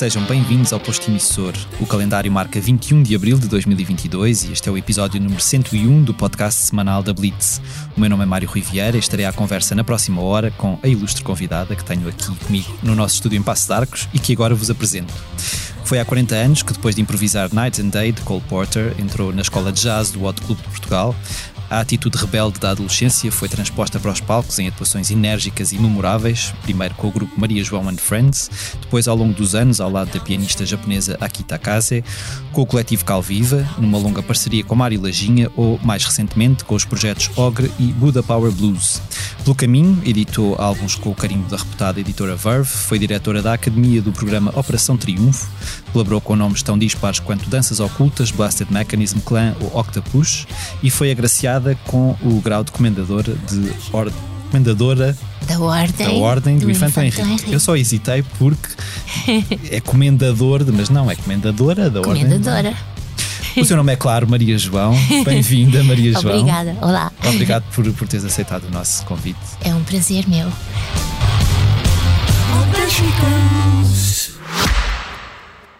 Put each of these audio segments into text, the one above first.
Sejam bem-vindos ao Posto Emissor. O calendário marca 21 de abril de 2022 e este é o episódio número 101 do podcast semanal da Blitz. O meu nome é Mário Rui Vieira e estarei à conversa na próxima hora com a ilustre convidada que tenho aqui comigo no nosso estúdio em Passo de Arcos e que agora vos apresento. Foi há 40 anos que, depois de improvisar Night and Day de Cole Porter, entrou na escola de jazz do Hot Club de Portugal, a atitude rebelde da adolescência foi transposta para os palcos em atuações enérgicas e memoráveis, primeiro com o grupo Maria João and Friends, depois ao longo dos anos ao lado da pianista japonesa Akita Kase, com o coletivo Calviva, numa longa parceria com Mari Lajinha ou, mais recentemente, com os projetos Ogre e Buda Power Blues. Pelo caminho, editou álbuns com o carimbo da reputada editora Verve, foi diretora da Academia do programa Operação Triunfo, colaborou com nomes tão dispares quanto Danças Ocultas, Blasted Mechanism Clan ou Octopus e foi agraciada com o grau de comendadora de or, comendadora da Ordem, da ordem do, do Infante Henrique. Henrique. Eu só hesitei porque é comendador, mas não, é comendadora da comendadora. Ordem. O seu nome é claro, Maria João. Bem-vinda, Maria João. Obrigada, olá. Obrigado por, por teres aceitado o nosso convite. É um prazer meu.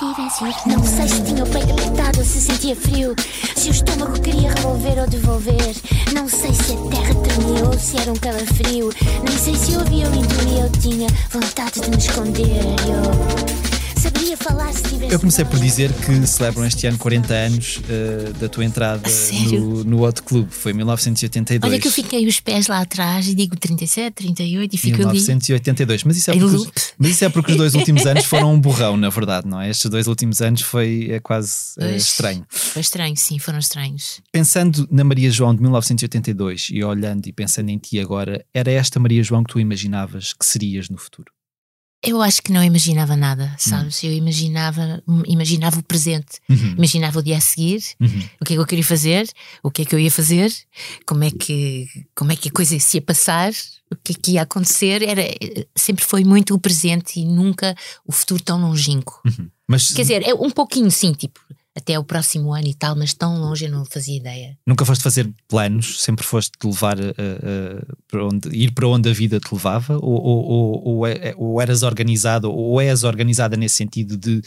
Não sei se tinha o peito apertado ou se sentia frio. Se o estômago queria revolver ou devolver. Não sei se a terra tremia ou se era um calafrio. Nem sei se ouvia ou intuía ou tinha vontade de me esconder. Eu Saberia falar se tivesse. Eu comecei por dizer que celebram este ano 40 anos uh, da tua entrada no, no Hot Club. Foi 1982. Olha que eu fiquei os pés lá atrás e digo 37, 38 e fico 1982. ali. Mas isso, é porque, mas isso é porque os dois últimos anos foram um borrão, na verdade, não é? Estes dois últimos anos foi é quase é, estranho. Foi estranho, sim, foram estranhos. Pensando na Maria João de 1982 e olhando e pensando em ti agora, era esta Maria João que tu imaginavas que serias no futuro? Eu acho que não imaginava nada, sabes? Uhum. Eu imaginava, imaginava o presente, uhum. imaginava o dia a seguir, uhum. o que é que eu queria fazer, o que é que eu ia fazer, como é que, como é que a coisa se ia passar, o que é que ia acontecer. Era, sempre foi muito o presente e nunca o futuro tão longínquo. Uhum. Mas, Quer dizer, é um pouquinho sim, tipo, até o próximo ano e tal, mas tão longe eu não fazia ideia. Nunca foste fazer planos? Sempre foste levar uh, uh, para onde, ir para onde a vida te levava? Ou, ou, ou, ou, é, ou eras organizada, ou és organizada nesse sentido de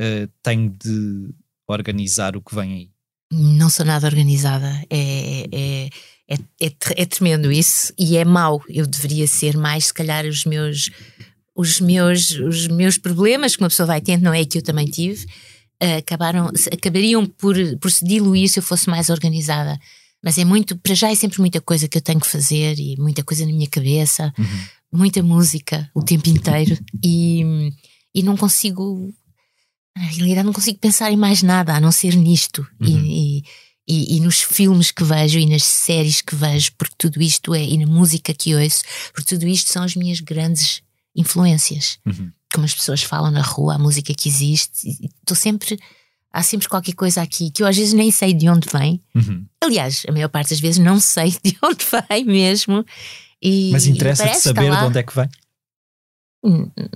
uh, tenho de organizar o que vem aí? Não sou nada organizada. É, é, é, é, é tremendo isso e é mau. Eu deveria ser mais, se calhar, os meus. Os meus, os meus problemas que uma pessoa vai tendo, não é que eu também tive, acabaram, acabariam por, por se diluir se eu fosse mais organizada. Mas é muito, para já é sempre muita coisa que eu tenho que fazer e muita coisa na minha cabeça, uhum. muita música o tempo inteiro e, e não consigo, na realidade, não consigo pensar em mais nada a não ser nisto. Uhum. E, e, e, nos filmes que vejo e nas séries que vejo, porque tudo isto é, e na música que ouço, porque tudo isto são as minhas grandes influências. Uhum como as pessoas falam na rua, a música que existe. Estou sempre. Há sempre qualquer coisa aqui que eu às vezes nem sei de onde vem. Uhum. Aliás, a maior parte das vezes não sei de onde vem mesmo. E, Mas interessa-te saber de onde é que vem?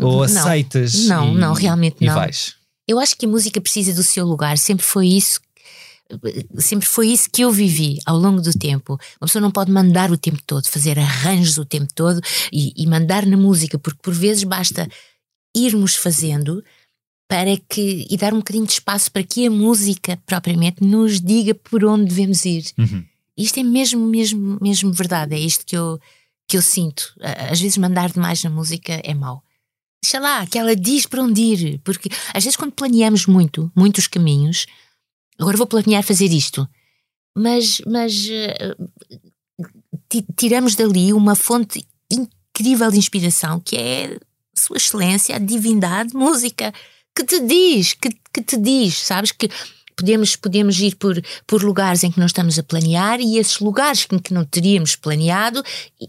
Ou aceitas? Não, e, não, realmente e não. Vais. Eu acho que a música precisa do seu lugar, sempre foi isso sempre foi isso que eu vivi ao longo do tempo. Uma pessoa não pode mandar o tempo todo, fazer arranjos o tempo todo e, e mandar na música, porque por vezes basta irmos fazendo para que e dar um bocadinho de espaço para que a música propriamente nos diga por onde devemos ir. Uhum. Isto é mesmo, mesmo, mesmo verdade. É isto que eu, que eu sinto. Às vezes mandar demais na música é mau. Deixa lá, que ela diz para onde ir. Porque às vezes quando planeamos muito, muitos caminhos, agora vou planear fazer isto. Mas, mas uh, tiramos dali uma fonte incrível de inspiração que é sua excelência, a divindade, música. que te diz, que, que te diz, sabes? Que podemos, podemos ir por, por lugares em que não estamos a planear e esses lugares em que não teríamos planeado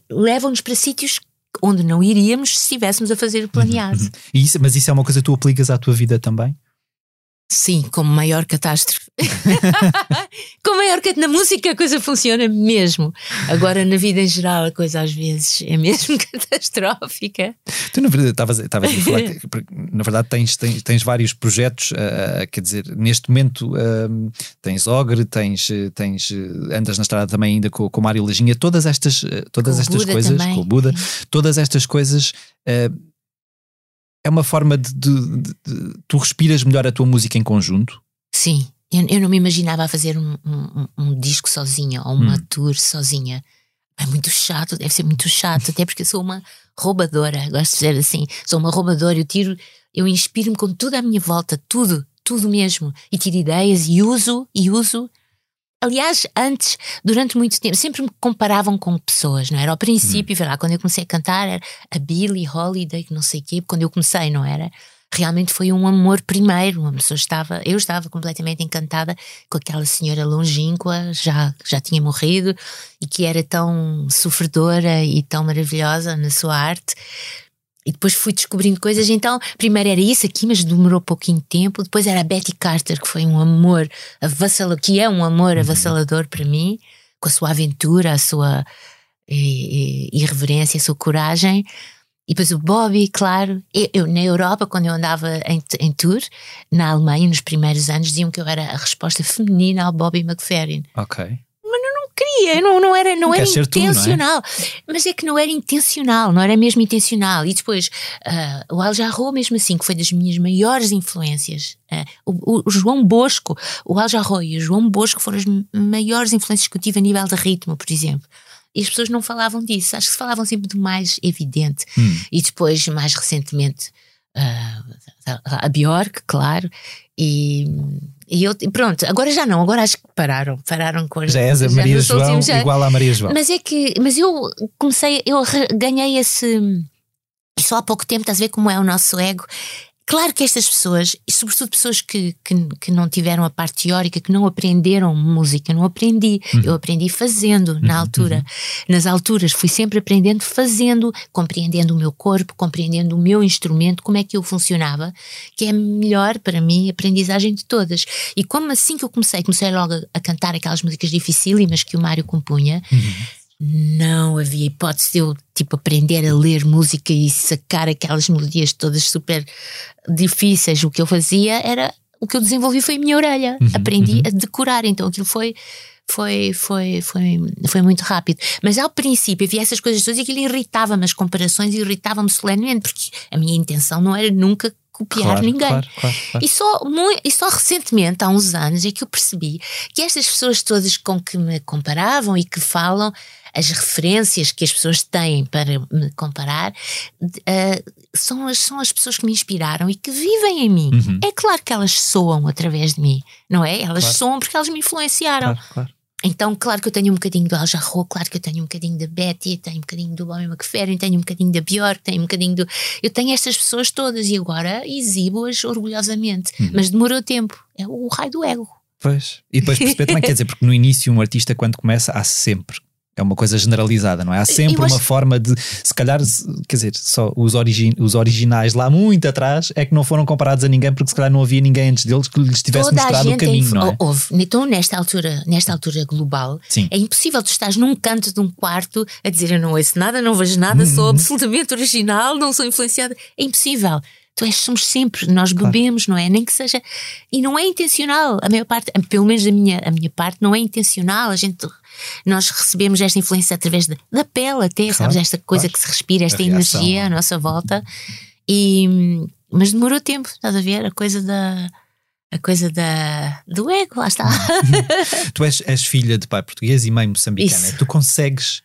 levam-nos para sítios onde não iríamos se estivéssemos a fazer o planeado. Uhum. Isso, mas isso é uma coisa que tu aplicas à tua vida também? Sim, como maior catástrofe. como maior catástrofe. Na música a coisa funciona mesmo. Agora, na vida em geral, a coisa às vezes é mesmo catastrófica. Tu, na verdade, estavas a falar que, na verdade, tens, tens, tens vários projetos, uh, quer dizer, neste momento uh, tens Ogre, tens, tens, andas na estrada também ainda com, com Mário Lajinha, todas estas, todas com estas Buda coisas, também. com o Buda, todas estas coisas. Uh, é uma forma de, de, de, de, tu respiras melhor a tua música em conjunto? Sim, eu, eu não me imaginava a fazer um, um, um, disco sozinha ou uma hum. tour sozinha. É muito chato, deve ser muito chato, até porque eu sou uma roubadora, gosto de dizer assim, sou uma roubadora, eu tiro, eu inspiro-me com tudo à minha volta, tudo, tudo mesmo, e tiro ideias e uso, e uso. Aliás, antes, durante muito tempo, sempre me comparavam com pessoas, não era? Ao princípio, hum. lá, quando eu comecei a cantar, era a Billie Holiday, que não sei o quê, quando eu comecei, não era? Realmente foi um amor primeiro, uma pessoa estava, eu estava completamente encantada com aquela senhora longínqua, já, já tinha morrido, e que era tão sofredora e tão maravilhosa na sua arte. E depois fui descobrindo coisas. Então, primeiro era isso aqui, mas demorou pouquinho tempo. Depois era a Betty Carter, que foi um amor avassalador, que é um amor avassalador para mim, com a sua aventura, a sua irreverência, a sua coragem. E depois o Bobby, claro. Eu, eu, na Europa, quando eu andava em, em tour, na Alemanha, nos primeiros anos, diziam que eu era a resposta feminina ao Bobby McFerrin. Ok queria, não, não era, não Quer era ser tu, intencional. não é? Mas é que não era intencional, não era mesmo intencional. E depois, uh, o Al Jarreau, mesmo assim, que foi das minhas maiores influências. Uh, o, o, João Bosco, o Al Jarreau e o João Bosco foram as maiores influências que eu tive a nível de ritmo, por exemplo. E as pessoas não falavam disso, acho que se falavam sempre do mais evidente. Hum. E depois, mais recentemente, uh, a Bjork, claro, e, e eu, pronto, agora já não, agora acho que pararam, pararam com as Já és a Maria João últimos, já, igual à Maria João. Mas é que, mas eu comecei, eu ganhei esse. Só há pouco tempo, estás a ver como é o nosso ego. Claro que estas pessoas, e sobretudo pessoas que, que, que, não tiveram a parte teórica, que não aprenderam música, não aprendi. Uhum. Eu aprendi fazendo na altura. Uhum. Nas alturas fui sempre aprendendo fazendo, compreendendo o meu corpo, compreendendo o meu instrumento, como é que eu funcionava, que é melhor para mim a aprendizagem de todas. E como assim que eu comecei, comecei logo a, a cantar aquelas músicas dificílimas que o Mário compunha. Não havia hipótese de eu tipo aprender a ler música e sacar aquelas melodias todas super difíceis. O que eu fazia era o que eu desenvolvi foi a minha orelha. Uhum, Aprendi uhum. a decorar, então aquilo foi foi, foi, foi, foi muito rápido. Mas ao princípio havia essas coisas todas e aquilo irritava-me, as comparações irritavam-me solenemente, porque a minha intenção não era nunca copiar claro, ninguém. Claro, claro, e, só, muito, e só recentemente, há uns anos, é que eu percebi que estas pessoas todas com que me comparavam e que falam, as referências que as pessoas têm para me comparar, uh, são, as, são as pessoas que me inspiraram e que vivem em mim. Uhum. É claro que elas soam através de mim, não é? Elas Claro. soam porque elas me influenciaram. Claro, claro. Então, claro que eu tenho um bocadinho do Al Jarreau, claro que eu tenho um bocadinho da Betty, tenho um bocadinho do Bobby McFerrin, tenho um bocadinho da Bjork, tenho um bocadinho do. Eu tenho estas pessoas todas e agora exibo-as orgulhosamente. Uhum. Mas demorou tempo. É o raio do ego. Pois. E depois perceber também, quer dizer, porque no início um artista quando começa há sempre. É uma coisa generalizada, não é? Há sempre acho- uma forma de, se calhar, quer dizer, só os, origi os originais lá muito atrás é que não foram comparados a ninguém porque se calhar não havia ninguém antes deles que lhes tivesse Toda mostrado o caminho, é não é? houve. Então, nesta altura, nesta altura global, Sim. é impossível tu estás num canto de um quarto a dizer eu não ouço nada, não vejo nada, Uhum. sou absolutamente original, não sou influenciada. É impossível. Tu és, somos sempre, nós bebemos, não é? Nem que seja. E não é intencional. A maior parte, pelo menos a minha, a minha parte, não é intencional. A gente. Nós recebemos esta influência através da, da pele, até, sabes? Esta coisa claro. que se respira, esta A reação, energia à não é? nossa volta. E, mas demorou tempo, estás a ver? A coisa da. A coisa da, do ego, lá está. Tu és, és filha de pai português e mãe moçambicana. Isso. Tu consegues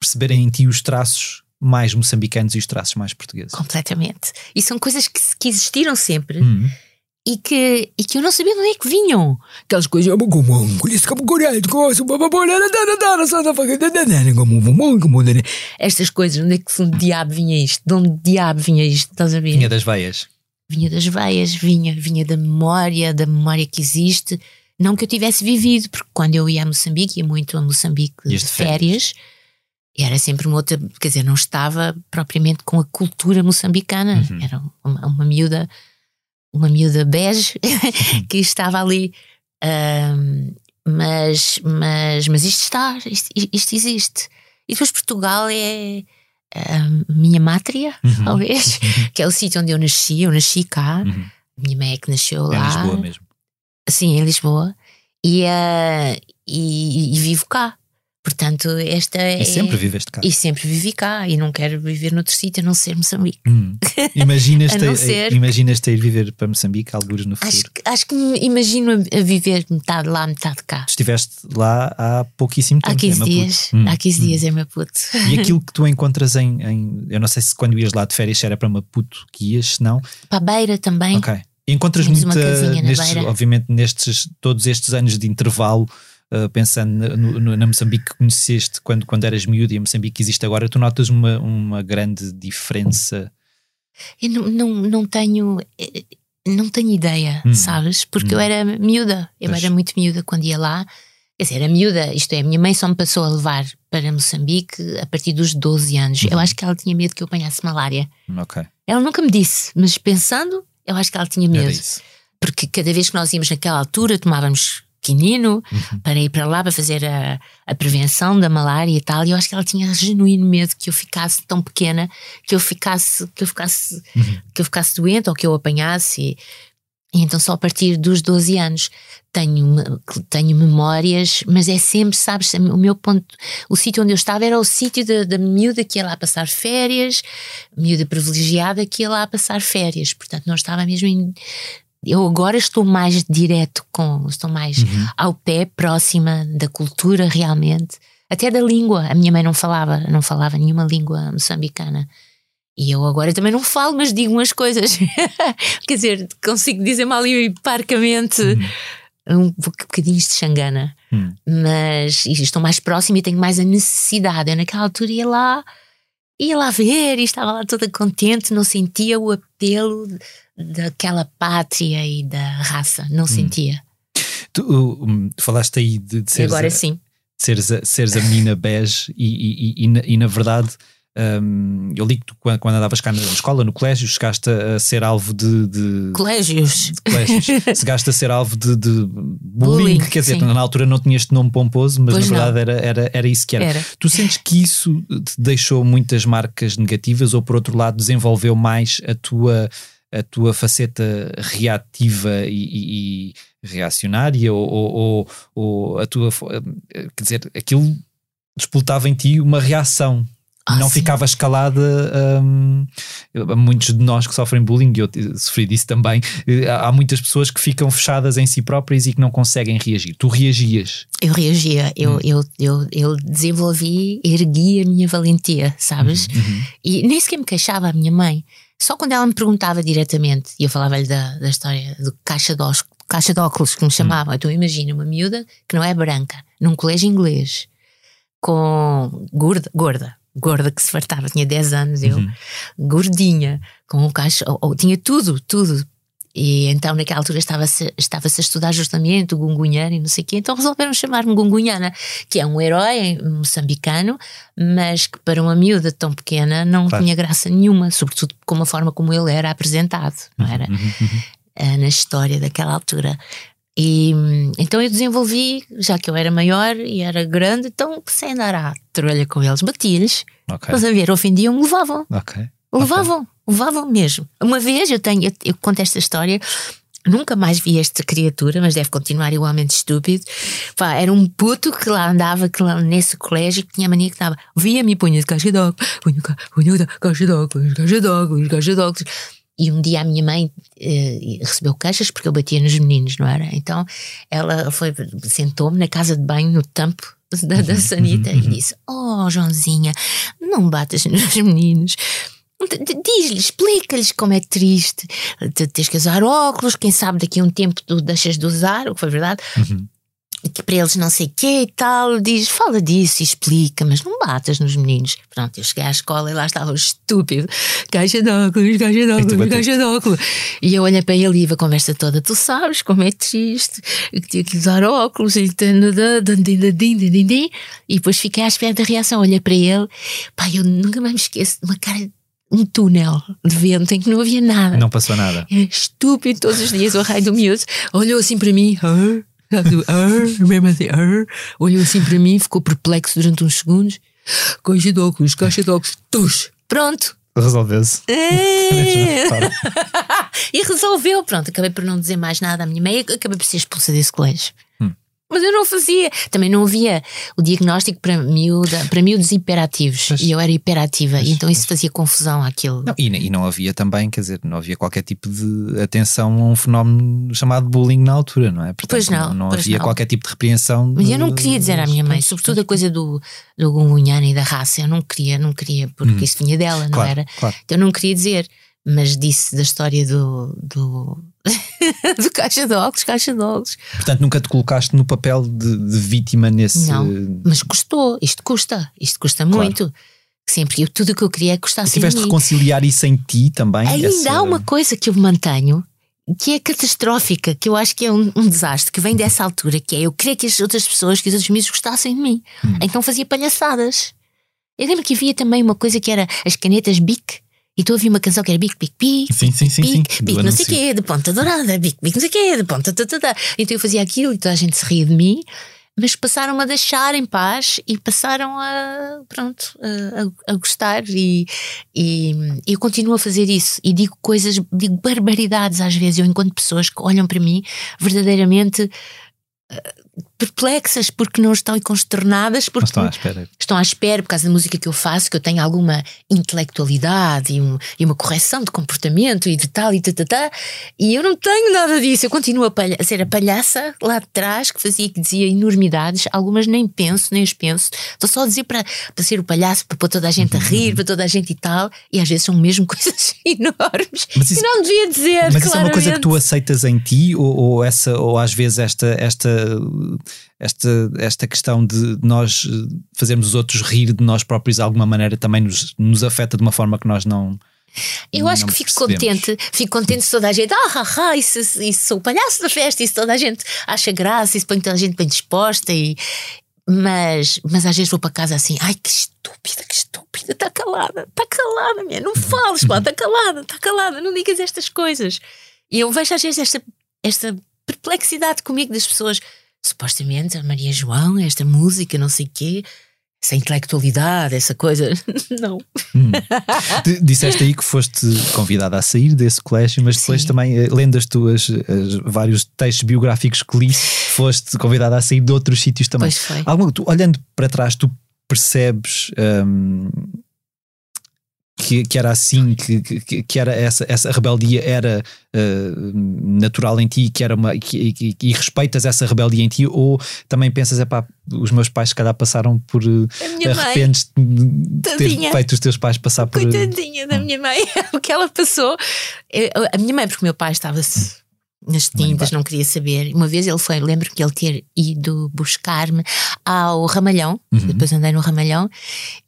perceber em ti os traços mais moçambicanos e os traços mais portugueses. Completamente. E são coisas que, que existiram sempre Hum. e, que, e que eu não sabia de onde é que vinham. Aquelas coisas. Estas coisas, onde é que se um diabo vinha isto? De onde diabo vinha isto? Estás a ver? Vinha das veias. vinha das veias, vinha, vinha da memória, da memória que existe. Não que eu tivesse vivido, porque quando eu ia a Moçambique, ia muito a Moçambique de Ias de férias, era sempre uma outra, quer dizer, não estava propriamente com a cultura moçambicana, Uhum. era uma, uma miúda, uma miúda bege que estava ali. Ahm, mas, mas, mas isto está, isto, isto existe. E depois Portugal é a minha mátria, Uhum. talvez, que é o sítio onde eu nasci, eu nasci cá, Uhum. minha mãe é que nasceu É lá. Lisboa mesmo. Sim, em Lisboa. E, eh, e, e vivo cá. Portanto, esta é. E sempre viveste cá. E sempre vivi cá. E não quero viver noutro sítio a não ser Moçambique. Hum. Imaginas-te A não ser- imaginas-te a ir viver para Moçambique, algures no futuro? Acho, que- acho que me imagino a, viver metade lá, metade cá. Estiveste lá há pouquíssimo tempo. Há 15 é dias. Hum, Há 15 hum. dias é Maputo. E aquilo que tu encontras em, em- Eu não sei se quando ias lá de férias era para Maputo que ias, se não. Para a beira também. Ok. E encontras muita. nestes, obviamente, nestes todos estes anos de intervalo, uh, pensando na- no, no- na Moçambique que conheceste quando, quando eras miúdo e a Moçambique que existe agora, tu notas uma, uma grande diferença. Eu não, não, não tenho. eh, Não tenho ideia, Hum. sabes? Porque Hum. eu era miúda. Eu Pois. era muito miúda quando ia lá. Quer dizer, era miúda, isto é, a minha mãe só me passou a levar para Moçambique a partir dos 12 anos. Eu Uhum. acho que ela tinha medo que eu apanhasse malária. Ok. Ela nunca me disse, mas pensando, eu acho que ela tinha medo. Porque cada vez que nós íamos naquela altura, tomávamos quinino Uhum. para ir para lá para fazer a, a prevenção da malária e tal. E eu acho que ela tinha genuíno medo que eu ficasse tão pequena, que eu ficasse, que eu ficasse, Uhum. que eu ficasse doente ou que eu apanhasse. E, e então só a partir dos 12 anos tenho, tenho memórias, mas é sempre, sabes, o meu ponto, o sítio onde eu estava era o sítio da, da miúda que ia lá passar férias, miúda privilegiada que ia lá passar férias. Portanto, não estava mesmo em. Eu agora estou mais direto com, estou mais Uhum. ao pé, próxima da cultura realmente, até da língua. A minha mãe não falava, não falava nenhuma língua moçambicana. E eu agora também não falo, mas digo umas coisas. Quer dizer, consigo dizer mal e parcamente um bocadinho de xangana. Hum. Mas estou mais próxima e tenho mais a necessidade. Eu naquela altura ia lá, ia lá ver e estava lá toda contente, não sentia o apelo daquela pátria e da raça, não sentia. Tu, uh, um, falaste aí de, de seres, agora a, sim. seres, a, seres a menina bege e, e, e, na, e na verdade. um, eu li que tu, quando, quando andavas cá na escola, no colégio, chegaste a, a ser alvo de, de, Colégios. colégios. Chegaste a ser alvo de, de bullying, Bullying, quer dizer, sim. na altura não tinhas este nome pomposo, mas Pois na não. verdade era, era, era isso que era. Era. Tu sentes que isso te deixou muitas marcas negativas ou por outro lado desenvolveu mais a tua, a tua faceta reativa e, e- e reacionária ou, ou, ou- a tua, fo- quer dizer, aquilo despoltava em ti uma reação Ah, não sim. ficava escalada hum, muitos de nós que sofrem bullying, e eu sofri disso também eh, há há muitas pessoas que ficam fechadas em si próprias e que não conseguem reagir, tu reagias Eu reagia, eu, Hum. eu, eu, eu desenvolvi, ergui a minha valentia, sabes? Uhum. E nem sequer me queixava a minha mãe. Só quando ela me perguntava diretamente, e eu falava-lhe da, da história do caixa de, ós- caixa de óculos que me chamavam. Então imagina uma miúda que não é branca, num colégio inglês, com gorda, gorda, gorda que se fartava, tinha 10 anos, eu, Uhum. gordinha, com um caixa, ou, ou tinha tudo, tudo. E então naquela altura estava-se estava a estudar justamente o Gungunhana e não sei o quê, então resolveram chamar-me Gungunhana, que é um herói moçambicano, mas que para uma miúda tão pequena não Claro. tinha graça nenhuma, sobretudo com a forma como ele era apresentado, não era? Uhum, uhum. eh, na história daquela altura. E então eu desenvolvi, já que eu era maior e era grande, então comecei a andar à trolha com eles, batia-lhes, ok, estás a ver, ofendiam, levavam, ok. Levavam, levavam mesmo. Uma vez eu tenho, eu, eu conto esta história. Nunca mais vi esta criatura, mas deve continuar igualmente estúpido. Pá, era um puto que lá andava que lá nesse colégio que tinha a mania que estava. Via-me e punha de caixa de óculos, punha, punha de caixa de óculos, caixa de óculos, caixa de óculos. E um dia a minha mãe eh, recebeu caixas porque eu batia nos meninos, não era? Então ela foi, sentou-me na casa de banho, no tampo da, da sanita, e disse: Oh, Joãozinha, não batas nos meninos. Diz-lhes, explica-lhes como é triste. Te- Tens que usar óculos, quem sabe daqui a um tempo tu deixas de usar, o que foi verdade. que para eles não sei o quê e tal, diz, fala disso e explica, mas não batas nos meninos. Pronto, eu cheguei à escola e lá estava o estúpido, caixa de óculos, caixa de óculos, caixa de óculos. E eu olhei para ele e a conversa toda, tu sabes como é triste, que tinha que usar óculos e e depois fiquei à espera da reação, olhei para ele, pá, eu nunca mais me esqueço de uma cara um túnel de vento em que não havia nada. Não passou nada. Era estúpido todos os dias, o raio do miúdo olhou assim para mim, ah, ah, mesmo assim, ah, olhou assim para mim, ficou perplexo durante uns segundos. Caixa de óculos, caixa de óculos, tux, pronto. Resolveu-se. É. e resolveu, pronto. Acabei por não dizer mais nada à minha mãe, acabei por ser expulsa desse colégio. Mas eu não fazia. Também não havia o diagnóstico para, miúda, para miúdos hiperativos. Pois. E eu era hiperativa. E então isso fazia confusão àquilo. Não, e, e não havia também, quer dizer, não havia qualquer tipo de atenção a um fenómeno chamado bullying na altura, não é? Portanto, Pois não, Não, pois havia não. qualquer tipo de repreensão. Mas de- eu não queria dizer à minha mãe, sobretudo a coisa do, do gungunhano e da raça. Eu não queria, não queria, porque isso vinha dela, não Hum. Claro, era? claro. Então eu não queria dizer. Mas disse da história do. do, do caixa de óculos, caixa de óculos. Portanto, nunca te colocaste no papel de, de vítima nesse. Não, mas custou, isto custa, isto custa muito. Sempre, eu, tudo o que eu queria é que custasse em Tiveste de reconciliar isso em ti também? Ainda essa- há uma coisa que eu mantenho que é catastrófica, que eu acho que é um, um desastre, que vem dessa altura, que é eu queria que as outras pessoas, que os outros miúdos gostassem de mim. Hum. Então fazia palhaçadas. Eu lembro que havia também uma coisa que era as canetas Bic. E tu havia uma canção que era Bic, Bic, Bic, Sim, sim, sim, sim, Bic, do Bic, não sei anúncio. o quê, de ponta dourada, Bic, Bic, não sei o quê, de ponta, tá. Então eu fazia aquilo e toda a gente se ria de mim, mas passaram a deixar em paz e passaram a, pronto, a, a- a gostar e, e eu continuo a fazer isso e digo coisas, digo barbaridades às vezes, eu encontro pessoas que olham para mim verdadeiramente eh, perplexas porque não estão e consternadas porque estão à espera. estão à espera por causa da música que eu faço, que eu tenho alguma intelectualidade e, um- e uma correção de comportamento e de tal e tatatá, e eu não tenho nada disso. Eu continuo a, palha- a ser a palhaça lá de trás que fazia que dizia enormidades, algumas nem penso, nem as penso. Estou só a dizer para, para ser o palhaço, para pôr toda a gente a rir, para toda a gente e tal, e às vezes são mesmo coisas enormes Mas isso- que não devia dizer. Mas isso é uma coisa que tu claramente. aceitas em ti ou, ou essa ou às vezes esta esta esta esta questão de nós eh, fazermos os outros rir de nós próprios de alguma maneira também nos, nos afeta de uma forma que nós não Eu acho não que fico percebemos. contente, fico contente se toda a gente, ah, ah, ah, isso, isso sou o palhaço da festa, isso toda a gente acha graça, isso põe toda a gente bem disposta e. Mas, mas às vezes vou para casa assim, ai que estúpida, que estúpida, está calada, está calada, minha, não fales, pá, está calada, está calada, não digas estas coisas. E eu vejo às vezes esta, esta perplexidade comigo das pessoas, supostamente a Maria João, esta música, não sei o quê, essa intelectualidade, essa coisa. não. D- Disseste aí que foste convidada a sair desse colégio, mas depois Sim. também, eh, lendo as tuas as vários textos biográficos que li, foste convidada a sair de outros sítios também. Pois foi. Alguma- tu, olhando para trás, tu percebes hum, que, que era assim, que, que, que era essa, essa rebeldia era uh, natural em ti, que era uma que, que- e respeitas essa rebeldia em ti, ou também pensas, epá, os meus pais se calhar passaram por mãe. arrependes de ter feito os teus pais passar por uh, Coitadinha da minha mãe, o que ela passou. Eu- a minha mãe, porque o meu pai estava-se nas tintas, não queria saber. Uma vez ele foi, lembro que ele ter ido buscar-me ao Ramalhão, depois andei no Ramalhão,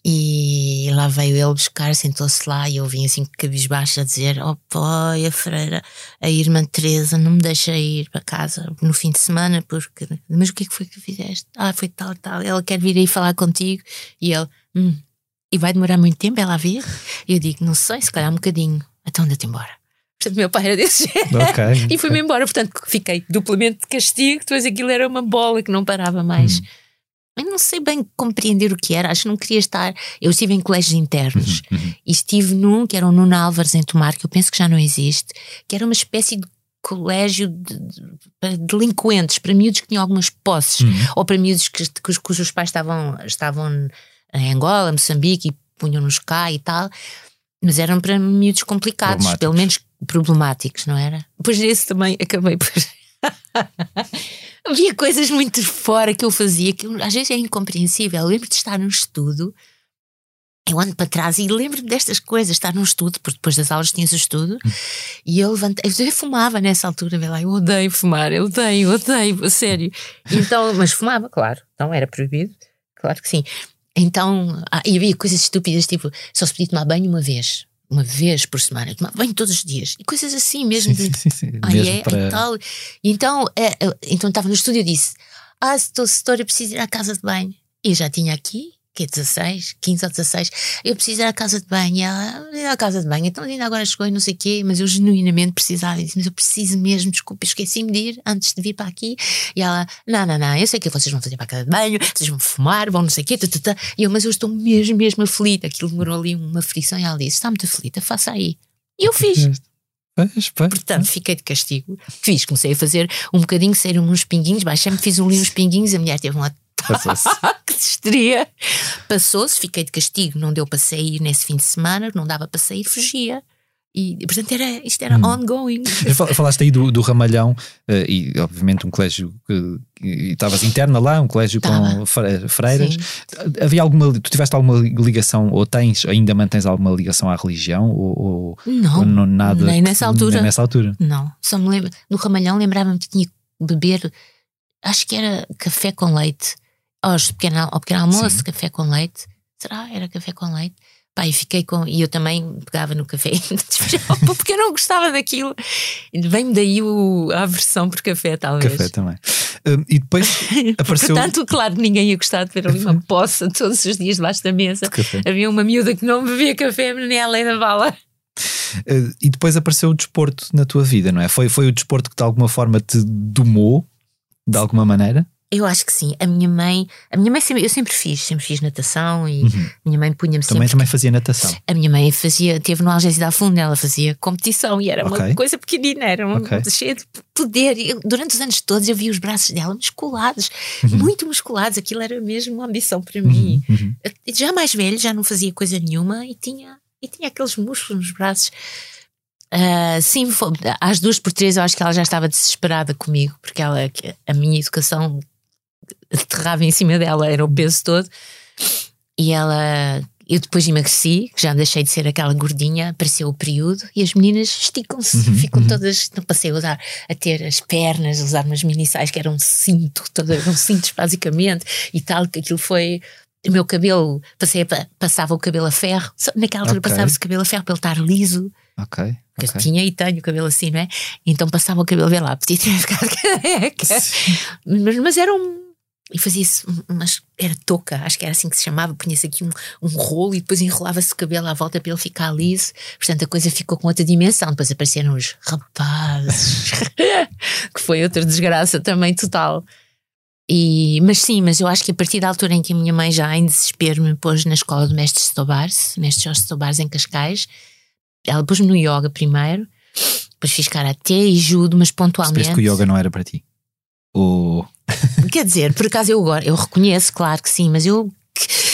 e lá veio ele buscar, sentou-se lá e eu vim assim cabisbaixo a dizer: Oh, pai, a freira, a irmã Teresa não me deixa ir para casa no fim de semana, porque. Mas o que é que foi que fizeste? Ah, foi tal, tal. Ela quer vir aí falar contigo. E ele, hum, e vai demorar muito tempo ela a vir? E eu digo, não sei, se calhar um bocadinho. Então anda-te embora. Portanto, meu pai era desse género. Ok, E fui-me embora. Portanto, fiquei duplamente de castigo. Depois aquilo era uma bola que não parava mais. Hum. Eu não sei bem compreender o que era. Acho que não queria estar. Eu estive em colégios internos Uhum, e estive num que era o Nuno Álvares em Tomar, que eu penso que já não existe, que era uma espécie de colégio de, para delinquentes, para miúdos que tinham algumas posses, Uhum. ou para miúdos que, cujos, cujos pais estavam, estavam em Angola, Moçambique e punham-nos cá e tal. Mas eram para miúdos complicados, pelo menos problemáticos, não era? Depois desse também acabei por. Havia coisas muito fora que eu fazia que eu- às vezes é incompreensível. Eu lembro de estar num estudo Eu ando para trás e lembro-me destas coisas, estar num estudo, porque depois das aulas tinhas o estudo, e eu levantei, eu fumava nessa altura, lá, eu odeio fumar, eu odeio, odeio, sério. Então, mas fumava, claro, então era proibido, claro que sim. Então, ah, e havia coisas estúpidas, tipo, só se podia tomar banho uma vez, uma vez por semana, tomava banho todos os dias, e coisas assim mesmo. Sim, de, sim, sim. ah, Mesmo é? para- E tal. E então, é, é, então estava no estúdio e disse: Ah, estou setor, eu preciso ir à casa de banho. E já tinha aqui, que é 16, 15 ou 16, eu preciso ir à casa de banho. E ela, "Ah, ir à casa de banho, então ainda agora chegou e não sei o quê, mas eu genuinamente precisava. Eu disse, mas eu preciso mesmo, desculpa, esqueci-me de ir antes de vir para aqui. E ela, não, não, não, eu sei o que vocês vão fazer para a casa de banho, vocês vão fumar, vão não sei o quê, tá, tá, tá." E eu, mas eu estou mesmo, mesmo aflita. Aquilo demorou ali uma frição e ela disse: está muito aflita, faça aí. E eu fiz. Pois, pois. Portanto, fiquei de castigo. Fiz, comecei a fazer um bocadinho, saíram uns pinguinhos, baixei-me, fiz ali uns pinguinhos, a mulher teve um Passou-se. de histeria. Passou-se, fiquei de castigo, não deu para sair nesse fim de semana, não dava para sair, fugia. E, portanto, era, isto era Hum. ongoing. Falaste aí do, do Ramalhão eh, e, obviamente, um colégio que. Estavas interna lá, um colégio com Tava. fre- freiras. Sim. Havia alguma. Tu tiveste alguma ligação, ou tens, ainda mantens alguma ligação à religião? Ou, ou- Não, ou não nada? nem nessa altura. Nem nessa altura. Não, só me lembro. No Ramalhão lembrava-me que tinha que beber, acho que era café com leite. Aos pequeno, ao pequeno almoço, Sim. café com leite. Será? Era café com leite? Pá, e fiquei com. E eu também pegava no café, porque eu não gostava daquilo. Vem-me daí o, a aversão por café, talvez. Café também. Hum, e depois apareceu. Portanto, claro, ninguém ia gostar de ver ali uma poça todos os dias debaixo da mesa. Havia uma miúda que não bebia café, nem a lei da bala. Eh, e depois apareceu o desporto na tua vida, não é? Foi, foi o desporto que de alguma forma te domou, de alguma maneira? Eu acho que sim. A minha mãe, a minha mãe sempre, eu sempre fiz, sempre fiz natação e minha mãe punha-me Também, sempre. também fazia natação. A minha mãe fazia, teve no Algésia da Fundo, ela fazia competição e era Ok. uma coisa pequenina, era uma Ok. cheia de poder. Eu, durante os anos todos eu vi os braços dela musculados, muito musculados, aquilo era mesmo uma ambição para mim. Uhum. Eu, Já mais velho, já não fazia coisa nenhuma e tinha, e tinha aqueles músculos nos braços. Ah, sim, foi- às duas por três eu acho que ela já estava desesperada comigo, porque ela, a minha educação aterrava em cima dela, era o peso todo. E ela, eu depois emagreci, já deixei de ser aquela gordinha, apareceu o período e as meninas esticam-se, Uhum, ficam todas. Não passei a usar, a ter as pernas, a usar umas mini saias que eram cinto, todo, eram cintos basicamente e tal, que aquilo foi. O meu cabelo, passei passava o cabelo a ferro, naquela altura Ok. passava-se o cabelo a ferro para ele estar liso, Ok. que eu ok. tinha e tenho o cabelo assim, não é? Então passava o cabelo, vê lá, podia ter ficado careca. Mas, mas era um. E fazia-se um- umas. Era touca, acho que era assim que se chamava. Punha-se aqui um, um rolo e depois enrolava-se o cabelo à volta para ele ficar liso. Portanto, a coisa ficou com outra dimensão. Depois apareceram os rapazes, que foi outra desgraça também total. E, mas sim, mas eu acho que a partir da altura em que a minha mãe já em desespero me pôs na escola do mestre Stobars, mestre Jorge Stobars em Cascais, ela pôs-me no yoga primeiro, depois fiz karatê e judo, mas pontualmente. Percebeste que o yoga não era para ti? Ou Quer dizer, por acaso eu agora, eu reconheço, claro que sim, mas eu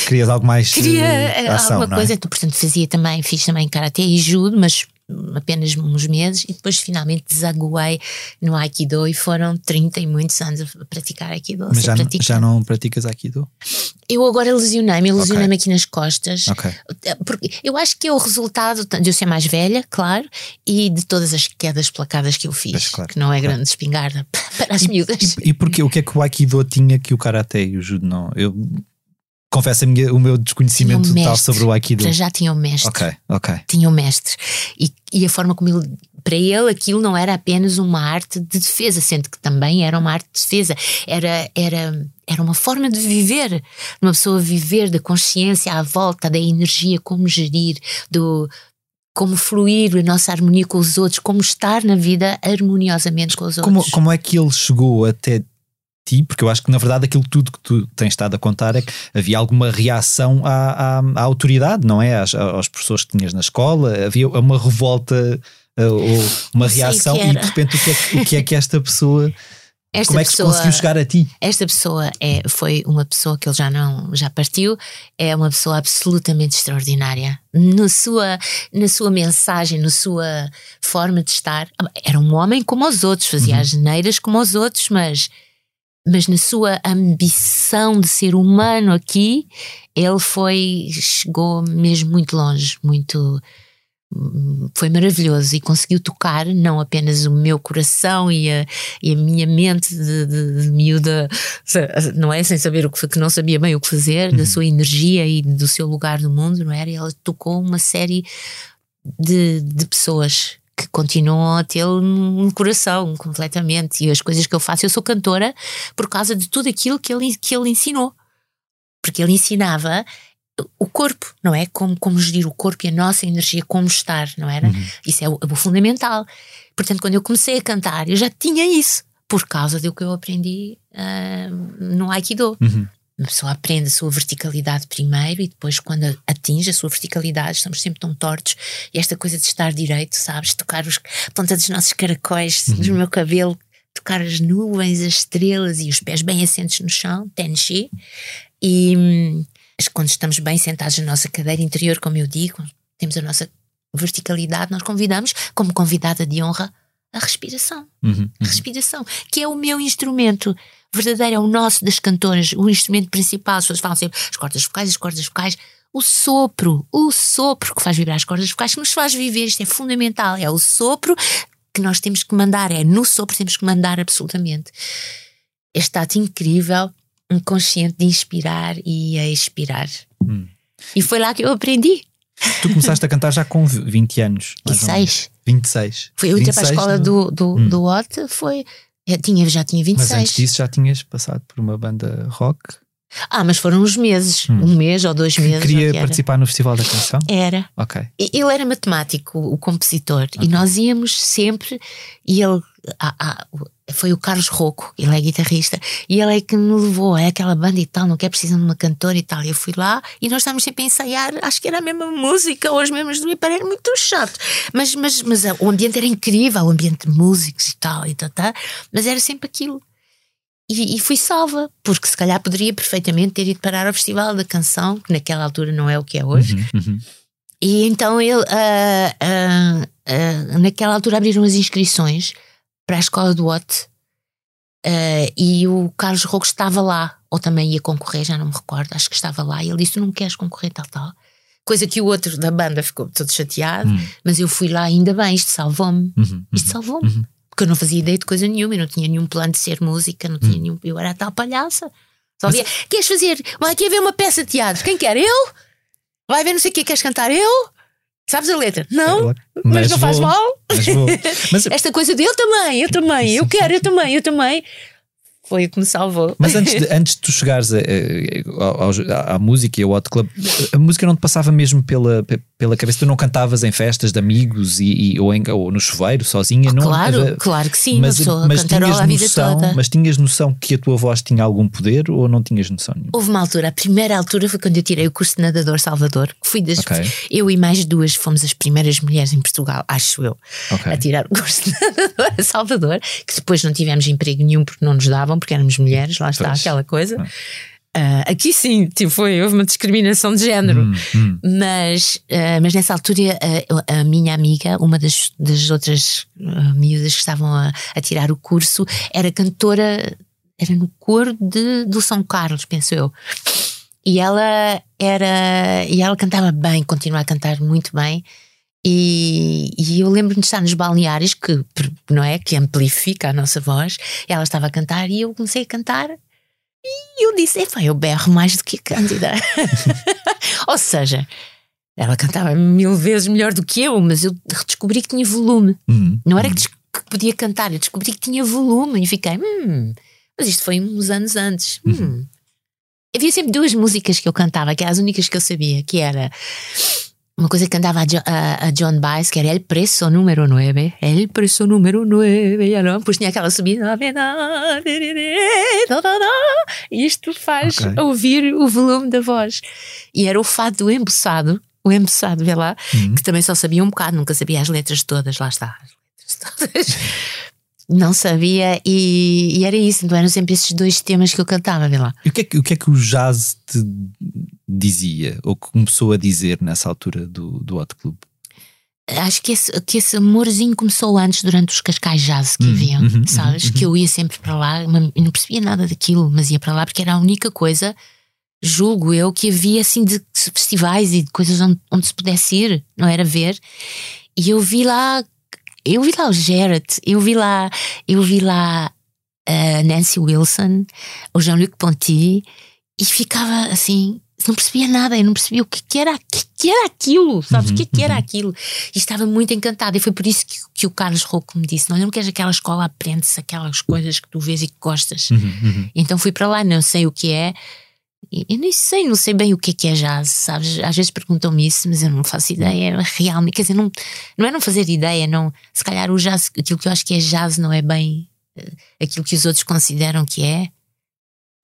querias algo mais queria eh, ação, alguma é? coisa, então, portanto fazia também, fiz também karatê e judo, mas apenas uns meses e depois finalmente desaguei no Aikido e foram 30 e muitos anos a praticar Aikido. Mas já, praticar. já não praticas Aikido? Eu agora lesionei-me, lesionei-me aqui nas costas. Ok. Porque eu acho que é o resultado de eu ser mais velha, claro, e de todas as quedas placadas que eu fiz, Pois, claro, que não é grande espingarda para as miúdas. E porquê? O que é que o Aikido tinha que o Karate e o Judo não? Eu confesso minha- o meu desconhecimento um mestre, sobre o Aikido. Para já tinha o mestre. Ok, ok. tinha o mestre. E, e a forma como ele. Para ele, aquilo não era apenas uma arte de defesa, sendo que também era uma arte de defesa. Era, era, era uma forma de viver, uma pessoa viver da consciência à volta, da energia, como gerir, do como fluir a nossa harmonia com os outros, como estar na vida harmoniosamente com os Como, outros. como é que ele chegou até ti? Porque eu acho que na verdade aquilo tudo que tu tens estado a contar é que havia alguma reação à, à, à autoridade, não é? Às, às pessoas que tinhas na escola, havia uma revolta eh, ou uma reação e de repente o que é que, o que, é que esta pessoa. Esta como é que pessoa- conseguiu chegar a ti? Esta pessoa é, foi uma pessoa que ele já não já partiu, é uma pessoa absolutamente extraordinária. Na sua, na sua mensagem, na sua forma de estar. Era um homem como os outros, fazia as neiras como os outros, mas mas na sua ambição de ser humano aqui, ele foi, chegou mesmo muito longe, muito foi maravilhoso e conseguiu tocar não apenas o meu coração e a, e a minha mente de, de, de, miúda, não é? Sem saber o que, que não sabia bem o que fazer, uhum. da sua energia e do seu lugar no mundo, não era? E ela tocou uma série de, de pessoas que continuam a tê-lo no coração completamente. E as coisas que eu faço, eu sou cantora por causa de tudo aquilo que ele, que ele ensinou. Porque ele ensinava o corpo, não é? Como, como gerir o corpo e a nossa energia, como estar, não era? Uhum. Isso é o, é o, fundamental. Portanto, quando eu comecei a cantar, eu já tinha isso, por causa do que eu aprendi uh, no Aikido. Uhum. Uma pessoa aprende a sua verticalidade primeiro e depois, quando atinge a sua verticalidade, estamos sempre tão tortos. E esta coisa de estar direito, sabes? Tocar os ponta dos nossos caracóis, uhum. do meu cabelo, tocar as nuvens, as estrelas e os pés bem assentos no chão, tenshi. E hum, quando estamos bem sentados na nossa cadeira interior, como eu digo, temos a nossa verticalidade, nós convidamos, como convidada de honra, a respiração. Uhum, uhum. A respiração, que é o meu instrumento verdadeiro, é o nosso das cantoras, o instrumento principal. As pessoas falam sempre as cordas vocais, as cordas vocais. O sopro, o sopro que faz vibrar as cordas vocais, que nos faz viver, isto é fundamental. É o sopro que nós temos que mandar, é no sopro temos que mandar absolutamente. Este ato incrível inconsciente de inspirar e a expirar. Hum. E foi lá que eu aprendi. Tu começaste a cantar já com 20 anos. 26. 26. Foi eu ir para a escola do, do, hum. do OT, foi. Eu tinha, já tinha 26. Mas antes disso já tinhas passado por uma banda rock? Ah, mas foram uns meses, hum. um mês ou dois meses. Queria que participar no Festival da Canção? Era. Ok. Ele era matemático, o compositor, okay. e nós íamos sempre, e ele. Ah, ah, foi o Carlos Rocco, ele é guitarrista, e ele é que me levou, é aquela banda e tal, não quer precisar de uma cantora e tal. E eu fui lá e nós estávamos sempre a ensaiar, acho que era a mesma música ou as mesmas do era muito chato. Mas, mas, mas o ambiente era incrível, o ambiente de músicos e tal, e tal, tal mas era sempre aquilo. E, e, fui salva, porque se calhar poderia perfeitamente ter ido parar ao Festival da Canção, que naquela altura não é o que é hoje. Uhum, uhum. E então ele, uh, uh, uh, naquela altura abriram as inscrições para a escola do OT e o Carlos Roques estava lá, ou também ia concorrer, já não me recordo, acho que estava lá, e ele disse: Tu não queres concorrer, tal, tal. Coisa que o outro da banda ficou todo chateado, uhum. mas eu fui lá, ainda bem, isto salvou-me. Uhum, isto uhum, salvou-me. Uhum porque eu não fazia ideia de coisa nenhuma, eu não tinha nenhum plano de ser música, não tinha hum. nenhum. Eu era a tal palhaça. Só via, Mas... queres fazer? Vai aqui haver uma peça de teatro. Quem quer? Eu? Vai ver não sei o que queres cantar? Eu? Sabes a letra? Não, mas, mas não vou, faz mal. Mas mas... Esta coisa de eu também, eu também, eu quero, eu também, eu também foi o que me salvou. Mas antes de, antes de tu chegares a, a, a, à música e ao Hot Club, a música não te passava mesmo pela, pela cabeça? Tu não cantavas em festas de amigos e, e ou, em, ou, no chuveiro, sozinha? não, claro, era, claro que sim, mas, mas tinhas a noção, toda. Mas tinhas noção que a tua voz tinha algum poder ou não tinhas noção nenhuma? Houve uma altura, a primeira altura foi quando eu tirei o curso de nadador Salvador, que fui das. Okay. Eu e mais duas fomos as primeiras mulheres em Portugal, acho eu, okay. a tirar o curso de nadador a Salvador, que depois não tivemos emprego nenhum porque não nos davam porque éramos mulheres, lá está pois. aquela coisa. Uh, aqui sim, tipo, foi, houve uma discriminação de género, hum, hum. Mas, uh, mas nessa altura a, a, minha amiga, uma das, das outras uh, miúdas que estavam a, a, tirar o curso, era cantora, era no coro de, do São Carlos, penso eu. E ela era, e ela cantava bem, continua a cantar muito bem. E, e, eu lembro-me de estar nos balneários, que, não é? Que amplifica a nossa voz. E ela estava a cantar e eu comecei a cantar. E eu disse: Epá, eu berro mais do que a Cândida. Ou seja, ela cantava mil vezes melhor do que eu, mas eu descobri que tinha volume. Uhum. Não era que, que, podia cantar, eu descobri que tinha volume. E fiquei: Hum, mas isto foi uns anos antes. Uhum. Hum. Havia sempre duas músicas que eu cantava, que eram as únicas que eu sabia, que era uma coisa que cantava a, John, a, a John Baez, que era El Preço número 9, El Preço número 9, e não, depois tinha aquela subida, e isto faz okay. ouvir o volume da voz. E era o fado do embuçado, o embuçado, vê lá, uhum. que também só sabia um bocado, nunca sabia as letras todas, lá está, as letras todas. Não sabia, e, e, era isso, então eram sempre esses dois temas que eu cantava, vê lá. E o que é que o, que é que o jazz te dizia, ou começou a dizer nessa altura do, do Hot Club? acho que esse, que esse amorzinho começou antes, durante os cascais jazz que Uhum, haviam, uhum, sabes? uhum, Que eu ia sempre para lá, eu não percebia nada daquilo, mas ia para lá porque era a única coisa, julgo eu, que havia assim de festivais e de coisas onde, onde se pudesse ir, não era ver. E eu vi lá, eu vi lá o Gerard, eu vi lá, eu vi lá a Nancy Wilson, o Jean-Luc Ponty, e ficava assim, não percebia nada, eu não percebia o que, que era, que, que era aquilo, sabes? o que, que era aquilo? E estava muito encantada, e foi por isso que, que o Carlos Rouco me disse: Não, não queres aquela escola, aprende-se aquelas coisas que tu vês e que gostas. Então fui para lá, não sei o que é. E Eu nem sei, não sei bem o que é que é jazz, sabes? Às vezes perguntam-me isso, mas eu não faço ideia realmente. Quer dizer, não, não é não fazer ideia, não. Se calhar o jazz, aquilo que eu acho que é jazz, não é bem eh, aquilo que os outros consideram que é.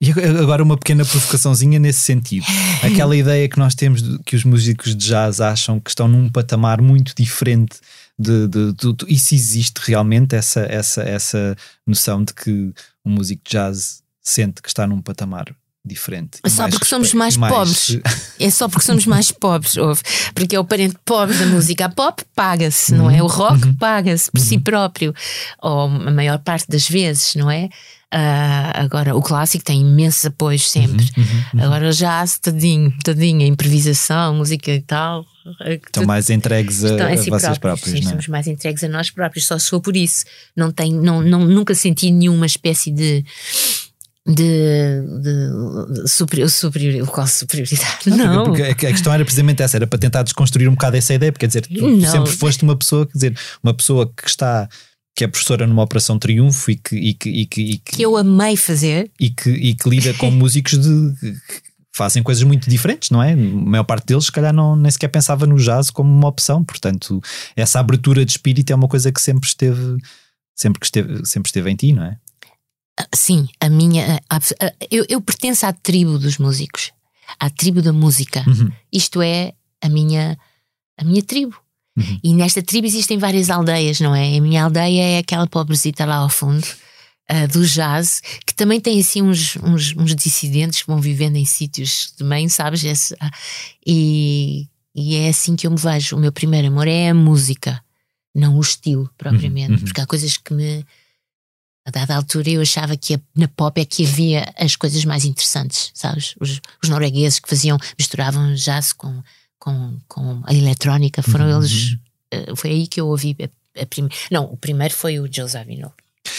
E agora uma pequena provocaçãozinha nesse sentido. Aquela ideia que nós temos de que os músicos de jazz acham que estão num patamar muito diferente de, de, de, de isso existe realmente essa, essa, essa noção de que um músico de jazz sente que está num patamar diferente. É só porque somos mais, pobres. É só porque somos mais pobres, ouve. Porque é o parente pobre da música. A pop paga-se, não é? O rock paga-se por si próprio. Ou a maior parte das vezes, não é? Uh, agora, o clássico tem imensos apoios sempre. Agora, o jazz, tadinho, tadinho, a improvisação, música e tal. Estão mais entregues a, Estão a si vocês próprios. próprios. Sim, não é? somos mais entregues a nós próprios, só se for por isso. Não tenho, não, não, nunca senti nenhuma espécie de. De, de, superior, superior, qual superioridade? Não, Porque a questão era precisamente essa, era para tentar desconstruir um bocado essa ideia, porque quer dizer, tu Não. sempre foste uma pessoa, quer dizer, uma pessoa que está, que é professora numa Operação Triunfo e que, e que, e que, e que, que eu amei fazer. e que, e que lida com músicos de que fazem coisas muito diferentes, não é? A maior parte deles, se calhar, não, nem sequer pensava no jazz como uma opção, portanto, essa abertura de espírito é uma coisa que sempre esteve, sempre que esteve, sempre esteve em ti, não é? Sim, a minha. a- a- eu, eu pertenço à tribo dos músicos, à tribo da música. Uhum. Isto é a minha, a minha tribo. Uhum. E nesta tribo existem várias aldeias, não é? A minha aldeia é aquela pobrezita lá ao fundo. ah, do jazz, que também tem assim uns, uns, uns dissidentes que vão vivendo em sítios também, sabes? Esse, ah, e, e é assim que eu me vejo. O meu primeiro amor é a música, não o estilo propriamente, uhum. porque há coisas que me. A dada altura eu achava que na pop é que havia as coisas mais interessantes, sabes? Os, os noruegueses que faziam, misturavam jazz com, com, com a eletrónica, foram Uhum. eles. eh, foi aí que eu ouvi a, a primeira. Não, o primeiro foi o Joe Zawinul.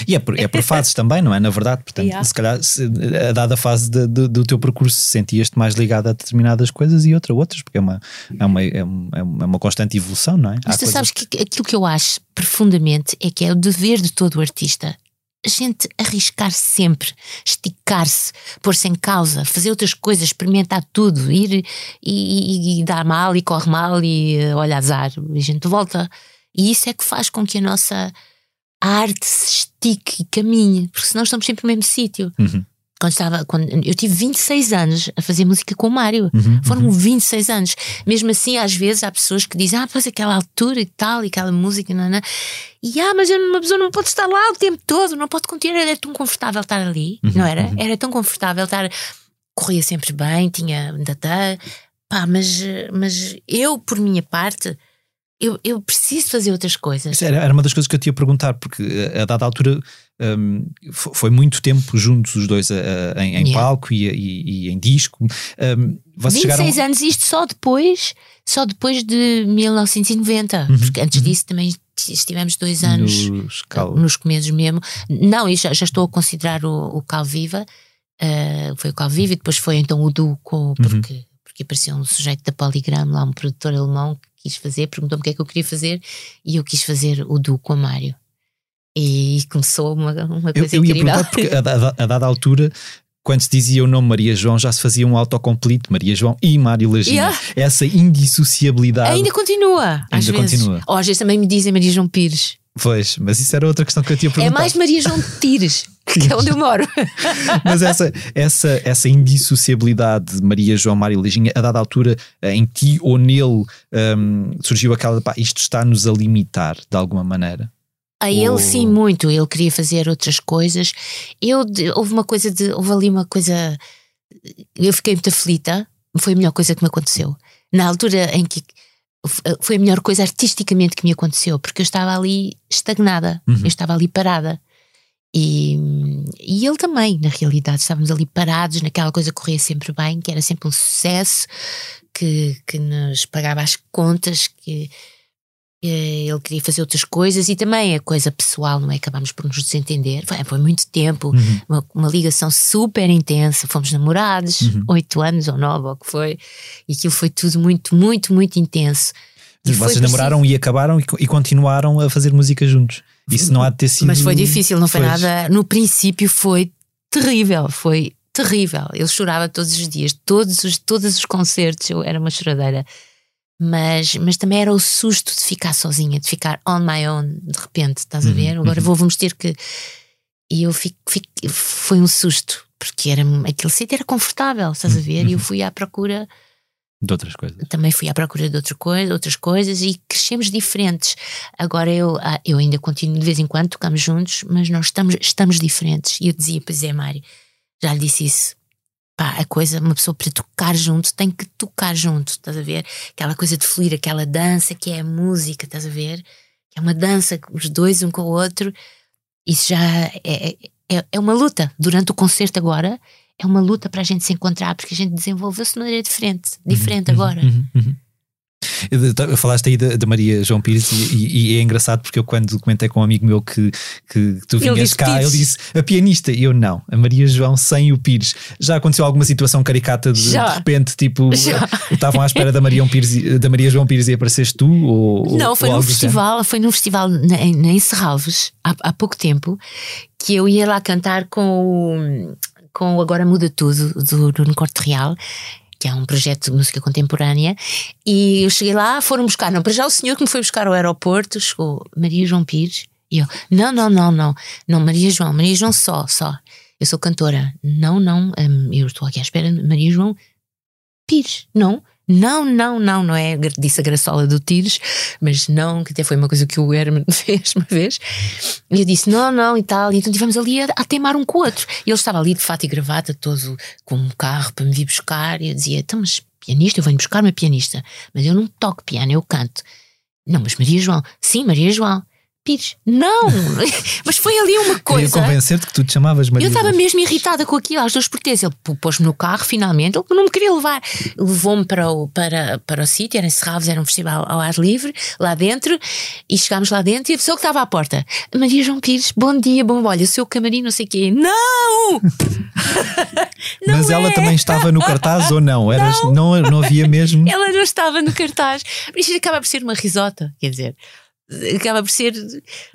E é por, é por fases também, não é? Na verdade, portanto, Yeah. se calhar, se, a dada fase de- de- do teu percurso, sentias-te mais ligado a determinadas coisas e outra a outras, porque é uma, é uma, é uma, é uma constante evolução, não é? Mas Há tu coisas- sabes que aquilo que eu acho profundamente é que é o dever de todo o artista. A gente arriscar sempre, esticar-se, pôr-se em causa, fazer outras coisas, experimentar tudo, ir e, e- e dar mal e corre mal e eh, olha azar, a gente volta. E isso é que faz com que a nossa arte se estique e caminhe, porque senão estamos sempre no mesmo sítio. Uhum. Quando estava, quando, eu tive 26 anos a fazer música com o Mário. Uhum, Foram 26 anos. Mesmo assim, às vezes há pessoas que dizem, ah, pois aquela altura e tal, e aquela música, não, não. e ah, mas eu- uma pessoa não pode estar lá o tempo todo, não pode continuar, era tão confortável estar ali, Uhum, não era? Era tão confortável estar, corria sempre bem, tinha pá, mas, mas eu, por minha parte, eu, eu preciso fazer outras coisas. Era, era uma das coisas que eu te ia perguntar, porque eh, a dada altura fo- foi muito tempo juntos os dois a- a- em, em Yeah. palco e, e- e em disco. Hum, vocês 26 chegaram. anos, isto só depois, só depois de 1990, Uhum, porque antes disso também estivemos dois anos Nos cal- nos começos mesmo. Não, eu já, já estou a considerar o, o Cal Viva, eh, foi o Cal Viva e depois foi então o Du, com, porque, porque apareceu um sujeito da Polygram, lá um produtor alemão quis fazer, perguntou-me o que é que eu queria fazer e eu quis fazer o Du com o Mário. E começou uma, uma Eu, coisa eu ia incrível. perguntar, porque a, dada- a dada altura. Quando se dizia o nome Maria João, já se fazia um autocomplete Maria João e Mário Lajinha. Yeah. Essa indissociabilidade. Ainda continua, às Ainda vezes. continua. Ou às vezes também me dizem Maria João Pires. Pois, mas isso era outra questão que eu tinha É perguntado. mais Maria João Pires, que é onde eu moro. Mas essa, essa, essa indissociabilidade de Maria João Mário Lajinha, a dada altura, eh, em ti ou nele, hum, surgiu aquela, pá, isto está-nos a limitar de alguma maneira. A ele Ou- sim, muito. Ele queria fazer outras coisas. Eu de- houve uma coisa de. Houve ali uma coisa. Eu fiquei muito aflita. Foi a melhor coisa que me aconteceu. Na altura em que foi a melhor coisa artisticamente que me aconteceu, porque eu estava ali estagnada, Uhum. eu estava ali parada. E, e ele também, na realidade, estávamos ali parados naquela coisa que corria sempre bem, que era sempre um sucesso, que, que nos pagava as contas, que eh, ele queria fazer outras coisas e também a coisa pessoal, não é? Acabámos por nos desentender. Foi, foi muito tempo, Uhum. uma, uma ligação super intensa. Fomos namorados, Uhum. oito anos ou nove, ou que foi, e aquilo foi tudo muito, muito, muito intenso. E Vocês namoraram e acabaram e, e continuaram a fazer música juntos. Isso não há de ter sido. Mas foi difícil, não foi Pois. nada. No princípio foi terrível, foi terrível. Ele chorava todos os dias, todos os, todos os concertos, eu era uma choradeira. Mas, mas também era o susto de ficar sozinha, de ficar on my own, de repente, estás a Uhum, ver? Agora uhum. vou, vamos ter que. E eu fico, fico- foi um susto, porque era, aquele sítio era confortável, estás a ver? E eu Uhum. fui à procura De outras coisas. também fui à procura de outra coisa, outras coisas e crescemos diferentes. Agora eu, ah, eu ainda continuo de vez em quando, tocamos juntos, mas nós estamos, estamos diferentes. E eu dizia, pois é, Mário, já lhe disse isso. Pá, a coisa, uma pessoa para tocar junto tem que tocar junto, estás a ver? Aquela coisa de fluir, aquela dança que é a música, estás a ver? É uma dança, os dois um com o outro. Isso já é, é, é uma luta. Durante o concerto agora, é uma luta para a gente se encontrar, porque a gente desenvolveu-se de maneira diferente. Diferente Uhum, agora. uhum, uhum. Eu- Falaste aí da, da Maria João Pires e, e- e é engraçado porque eu quando comentei com um amigo meu que, que tu vinhas cá, Pires. ele disse a pianista e eu não, a Maria João sem o Pires. Já aconteceu alguma situação caricata de, de repente, tipo, estavam à espera da Maria, João Pires, e- da Maria João Pires e apareceste tu? Ou, Não, foi ou num festival, foi num festival na, em, na Encerralves, há, há pouco tempo, que eu ia lá cantar com o, com o Agora Muda Tudo, do Bruno Corte Real, que é um projeto de música contemporânea, e eu cheguei lá, foram buscar, não, para já o senhor que me foi buscar ao aeroporto, chegou Maria João Pires, e eu, não, não, não, não, não, Maria João, Maria João só, só, eu sou cantora, não, não, hum, eu estou aqui à espera de Maria João Pires, não, não, não, não, não é, disse a graçola do Tires, mas não, que até foi uma coisa que o Herman fez uma vez. E eu disse, não, não, e tal. E então estivemos ali a, a teimar um com o outro. E ele estava ali de fato e gravata, todo com um carro para me vir buscar. E eu dizia, então, mas pianista, eu venho buscar uma pianista, mas eu não toco piano, eu canto. Não, mas Maria João, sim, Maria João. Pires, não! mas foi ali uma Queria coisa. convencer-te que tu te chamavas Maria Eu estava mesmo irritada com aquilo, às duas por três. Ele pô- pôs-me no carro, finalmente, ele não me queria levar. Levou-me para o, para, para o sítio, era em Serralves, era um festival ao ar livre, lá dentro, e chegámos lá dentro e a pessoa que estava à porta, Maria João Pires, bom dia, bom, olha, o seu camarim, não sei o quê. Não! Não Mas ela é. também estava no cartaz ou não? Eras, não. não, havia mesmo. Ela não estava no cartaz. Isto acaba por ser uma risota, quer dizer. Acaba por ser.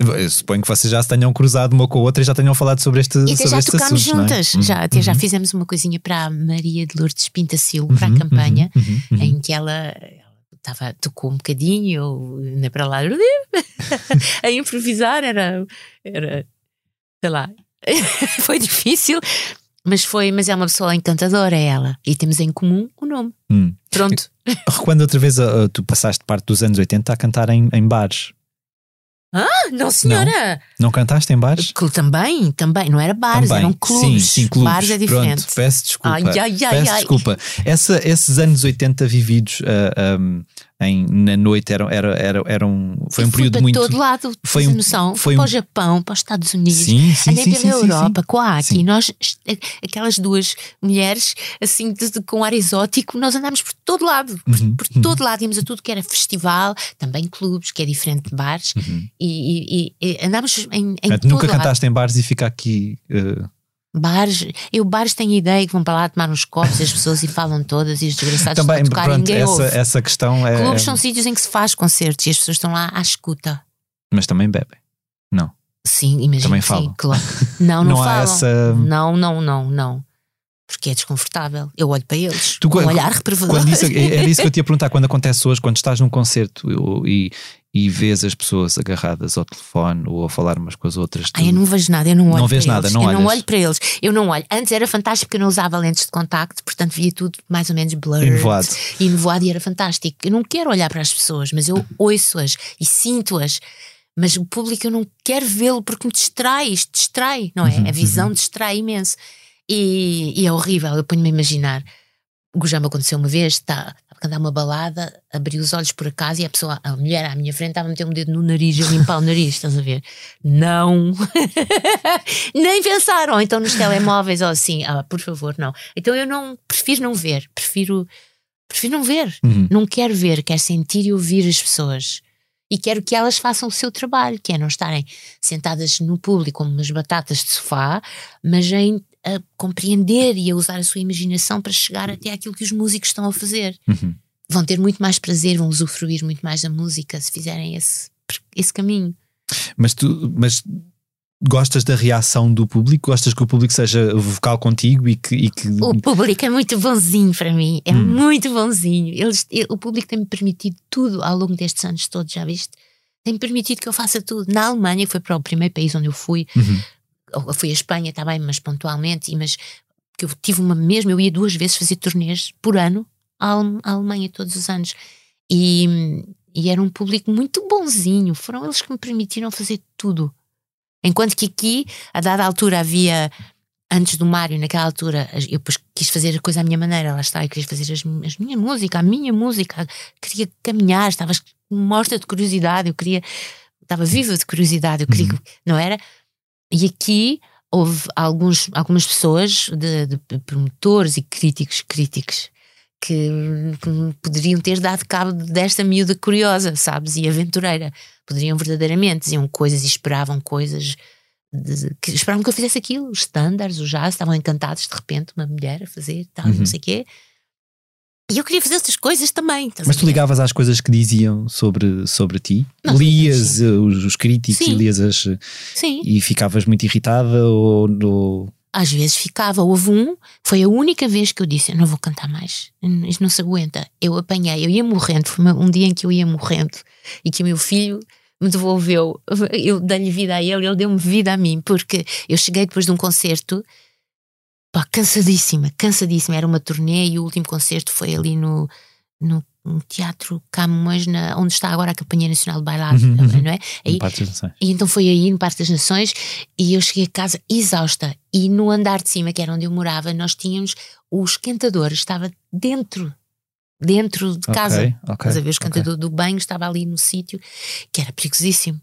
Eu suponho que vocês já se tenham cruzado uma com a outra e já tenham falado sobre este E até sobre já tocámos é? juntas. Uhum, Já, até já uhum, fizemos uma coisinha para a Maria de Lourdes Pintacil, para uhum, a campanha, uhum, uhum, uhum. em que ela. Estava, tocou um bocadinho, eu ainda para lá a improvisar, era, era sei lá, foi difícil, mas foi, mas é uma pessoa encantadora, é ela, e temos em comum o nome. Hum. Pronto. Recuando outra vez, tu passaste parte dos anos 80 a cantar em, em bares. Ah, não, senhora! Não cantaste em bares? Cl- Também, também, não era bares, Também. eram clubes. Sim, sim, clubes. Bares é diferente. Pronto, peço desculpa. Ai, ai, ai, peço desculpa. Essa, esses anos 80 vividos ah, um, em, na noite era, era, eram, foi um Eu fui período para muito. todo lado, foi foi um- noção. foi para um- o Japão, para os Estados Unidos. Sim, sim, Andei sim, pela sim, sim, Europa com a Aki, Sim. nós, aquelas duas mulheres, assim, de- de- com ar exótico, nós andámos por todo lado, por, Uhum, por uhum. todo lado, íamos a tudo que era festival, também clubes, que é diferente de bares, Uhum. e, e- e- andámos em, em Portanto, todo nunca lado. cantaste em bares e fica aqui. ah, Bares, eu bares tenho ideia que vão para lá tomar uns copos as pessoas e falam todas e os desgraçados também, estão a tocar e pronto, ninguém essa, ouve. essa questão é. Clubes são sítios em que se faz concertos e as pessoas estão lá à escuta. Mas também bebem. Não. Sim, imagino. Também sim, falam. claro. Não, não, Não falam. essa- Não, não, não, não. Porque é desconfortável. Eu olho para eles. Tu, um olhar reprovador. Quando isso, é, era isso que eu te ia perguntar quando acontece hoje, quando estás num concerto e, e vês as pessoas agarradas ao telefone ou a falar umas com as outras. tu- Ai, eu não vejo nada, eu não olho Não vês para nada, eles. não eu não olhas. olho para eles. Eu não olho. Antes era fantástico porque eu não usava lentes de contacto, portanto via tudo mais ou menos blurred. Enevoado. E nevoado e era fantástico. Eu não quero olhar para as pessoas, mas eu ouço-as e sinto-as. Mas o público eu não quero vê-lo porque me distrai, isto distrai, não é? Uhum, a visão distrai imenso. E, e é horrível, eu ponho-me a imaginar. O que já me aconteceu uma vez, está, estava a cantar uma balada, abri os olhos por acaso e a pessoa, a mulher à minha frente estava a meter um dedo no nariz e a limpar o nariz, estás a ver? Não! Nem pensaram. Então nos telemóveis, ou assim, ah, por favor, não. Então eu não, prefiro não ver, prefiro, prefiro não ver. Uhum. Não quero ver, quero sentir e ouvir as pessoas. E quero que elas façam o seu trabalho, que é não estarem sentadas no público como umas batatas de sofá, mas em a compreender e a usar a sua imaginação para chegar até aquilo que os músicos estão a fazer. Uhum. Vão ter muito mais prazer, vão usufruir muito mais da música se fizerem esse, esse caminho. Mas tu, mas gostas da reação do público? Gostas que o público seja vocal contigo e que. E que... O público é muito bonzinho para mim, é Hum. muito bonzinho. Eles, ele- o público tem-me permitido tudo ao longo destes anos todos, já viste? Tem-me permitido que eu faça tudo. Na Alemanha, que foi para o primeiro país onde eu fui, Uhum. Fui à Espanha, está bem, mas pontualmente, mas que eu tive uma mesmo, eu ia duas vezes fazer turnês por ano à, Ale- à Alemanha todos os anos. E, e era um público muito bonzinho, foram eles que me permitiram fazer tudo. Enquanto que aqui, a dada altura, havia, antes do Mário, naquela altura, eu depois quis fazer a coisa à minha maneira, lá está, eu queria fazer as, as minha música, a minha música, queria caminhar, estava morta de curiosidade, eu queria, estava viva de curiosidade, eu queria, não era? E aqui houve alguns, algumas pessoas, de, de promotores e críticos, críticos, que, que poderiam ter dado cabo desta miúda curiosa, sabes? E aventureira. Poderiam verdadeiramente, diziam coisas e esperavam coisas. de- que esperavam que eu fizesse aquilo, os standards, os jazz, estavam encantados de repente, uma mulher a fazer, tal, Uhum. não sei o quê. E eu queria fazer estas coisas também. Mas tu ligavas às coisas que diziam sobre, sobre ti? Não, lias sim. eh, os, os críticos Sim. e lias as. Sim. e ficavas muito irritada ou. ou- às vezes ficava. Houve um, foi a única vez que eu disse: Eu não vou cantar mais, isto não se aguenta. Eu apanhei, eu ia morrendo. Foi um dia em que eu ia morrendo e que o meu filho me devolveu. Eu dei-lhe vida a ele, ele deu-me vida a mim, porque eu cheguei depois de um concerto. Pá, cansadíssima, cansadíssima. Era uma turnê e o último concerto foi ali no, no, Teatro Camões, na, onde está agora a Companhia Nacional de Bailado, Uhum, uhum. não é? Aí, partes das nações? e então foi aí no Parque das Nações e eu cheguei a casa exausta. E no andar de cima, que era onde eu morava, nós tínhamos o esquentador, estava dentro, dentro de casa. Ok, ok, Estás a ver? O esquentador do banho estava ali no sítio, que era perigosíssimo.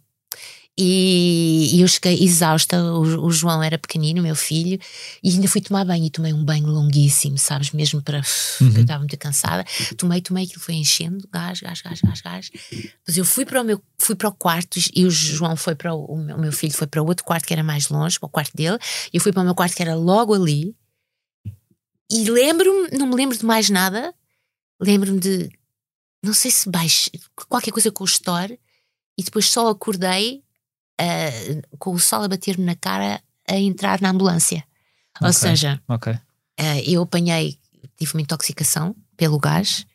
E, e eu cheguei exausta. O, o João era pequenino, meu filho, e ainda fui tomar banho. E tomei um banho longuíssimo, sabes? Mesmo para. Uhum. eu estava muito cansada. Tomei, tomei, aquilo foi enchendo, gás, gás, gás, gás, gás. Depois eu fui para o meu fui para o quarto e o João foi para o, o meu, filho foi para o outro quarto que era mais longe, para o quarto dele. E eu fui para o meu quarto que era logo ali. E lembro-me, não me lembro de mais nada. Lembro-me de, não sei se baixo, qualquer coisa com o store. E depois só acordei ah, com o sol a bater-me na cara a entrar na ambulância. Ou Ok. seja, Ok. ah, eu apanhei, tive uma intoxicação pelo gás.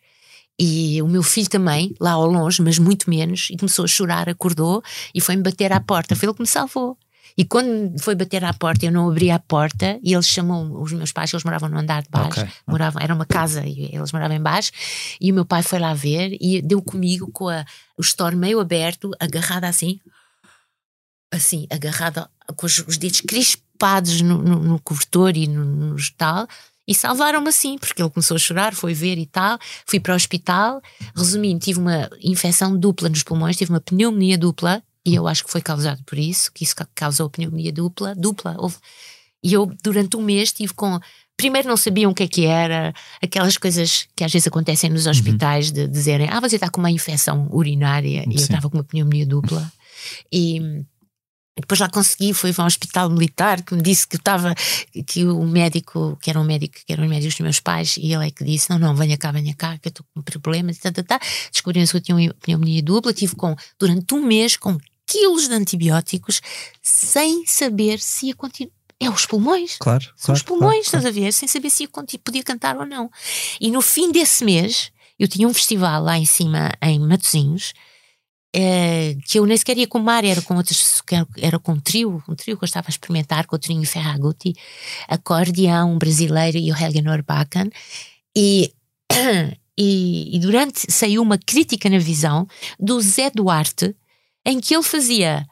E o meu filho também, lá ao longe, mas muito menos, e começou a chorar, acordou e foi-me bater à porta. Foi ele que me salvou. E quando foi bater à porta, eu não abri a porta e eles chamam os meus pais, eles moravam no andar de baixo, Ok. moravam, era uma casa e eles moravam em baixo, e o meu pai foi lá ver e deu comigo com a, o store meio aberto, agarrada assim, assim, agarrada com os, os dedos crispados no, no, no cobertor e no, no tal, e salvaram-me assim, porque ele começou a chorar, foi ver e tal. Fui para o hospital. Resumindo, tive uma infecção dupla nos pulmões, tive uma pneumonia dupla, e eu acho que foi causado por isso, que isso ca- causou pneumonia dupla. dupla houve- E eu, durante um mês, tive com. Primeiro não sabiam o que é que era, aquelas coisas que às vezes acontecem nos hospitais de dizerem: Ah, você está com uma infecção urinária, e eu Sim. estava com uma pneumonia dupla. E. Depois lá consegui, fui para um hospital militar que me disse que estava, que o médico, que era um médico, que eram médicos dos meus pais, e ele é que disse: Não, não, venha cá, venha cá, que eu estou com um problema, e tá, tá, tá. Descobriram-se que eu tinha uma pneumonia dupla, tive com, durante um mês com quilos de antibióticos, sem saber se ia continuar. É os pulmões. Claro. São claro, os pulmões, claro, estás a ver? Sem saber se ia podia cantar ou não. E no fim desse mês, eu tinha um festival lá em cima, em Matozinhos, eh, que eu nem sequer ia com o mar, era com outros, era, com um trio, um trio que eu estava a experimentar, com o trio Ferragutti, acordeão brasileiro e o Helga Norbakken. E, e, e durante saiu uma crítica na visão do Zé Duarte, em que ele fazia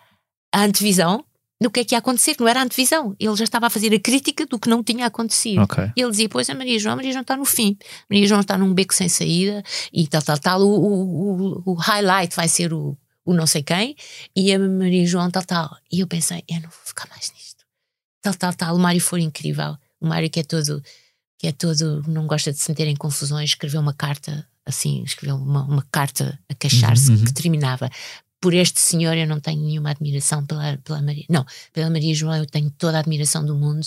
a antevisão do que é que ia acontecer, que não era a antevisão. Ele já estava a fazer a crítica do que não tinha acontecido. Ok. E ele dizia: Pois a Maria João, a Maria João está no fim, Maria João está num beco sem saída e tal, tal, tal. O, o, o, highlight vai ser o, o não sei quem e a Maria João, tal, tal. E eu pensei: Eu não vou ficar mais nisto. Tal, tal, tal. O Mário foi incrível. O Mário, que é todo, que é todo, não gosta de se meter em confusões, escreveu uma carta. Assim, escreveu uma, uma carta a queixar-se que terminava por este senhor eu não tenho nenhuma admiração pela, pela Maria. Não, pela Maria João eu tenho toda a admiração do mundo,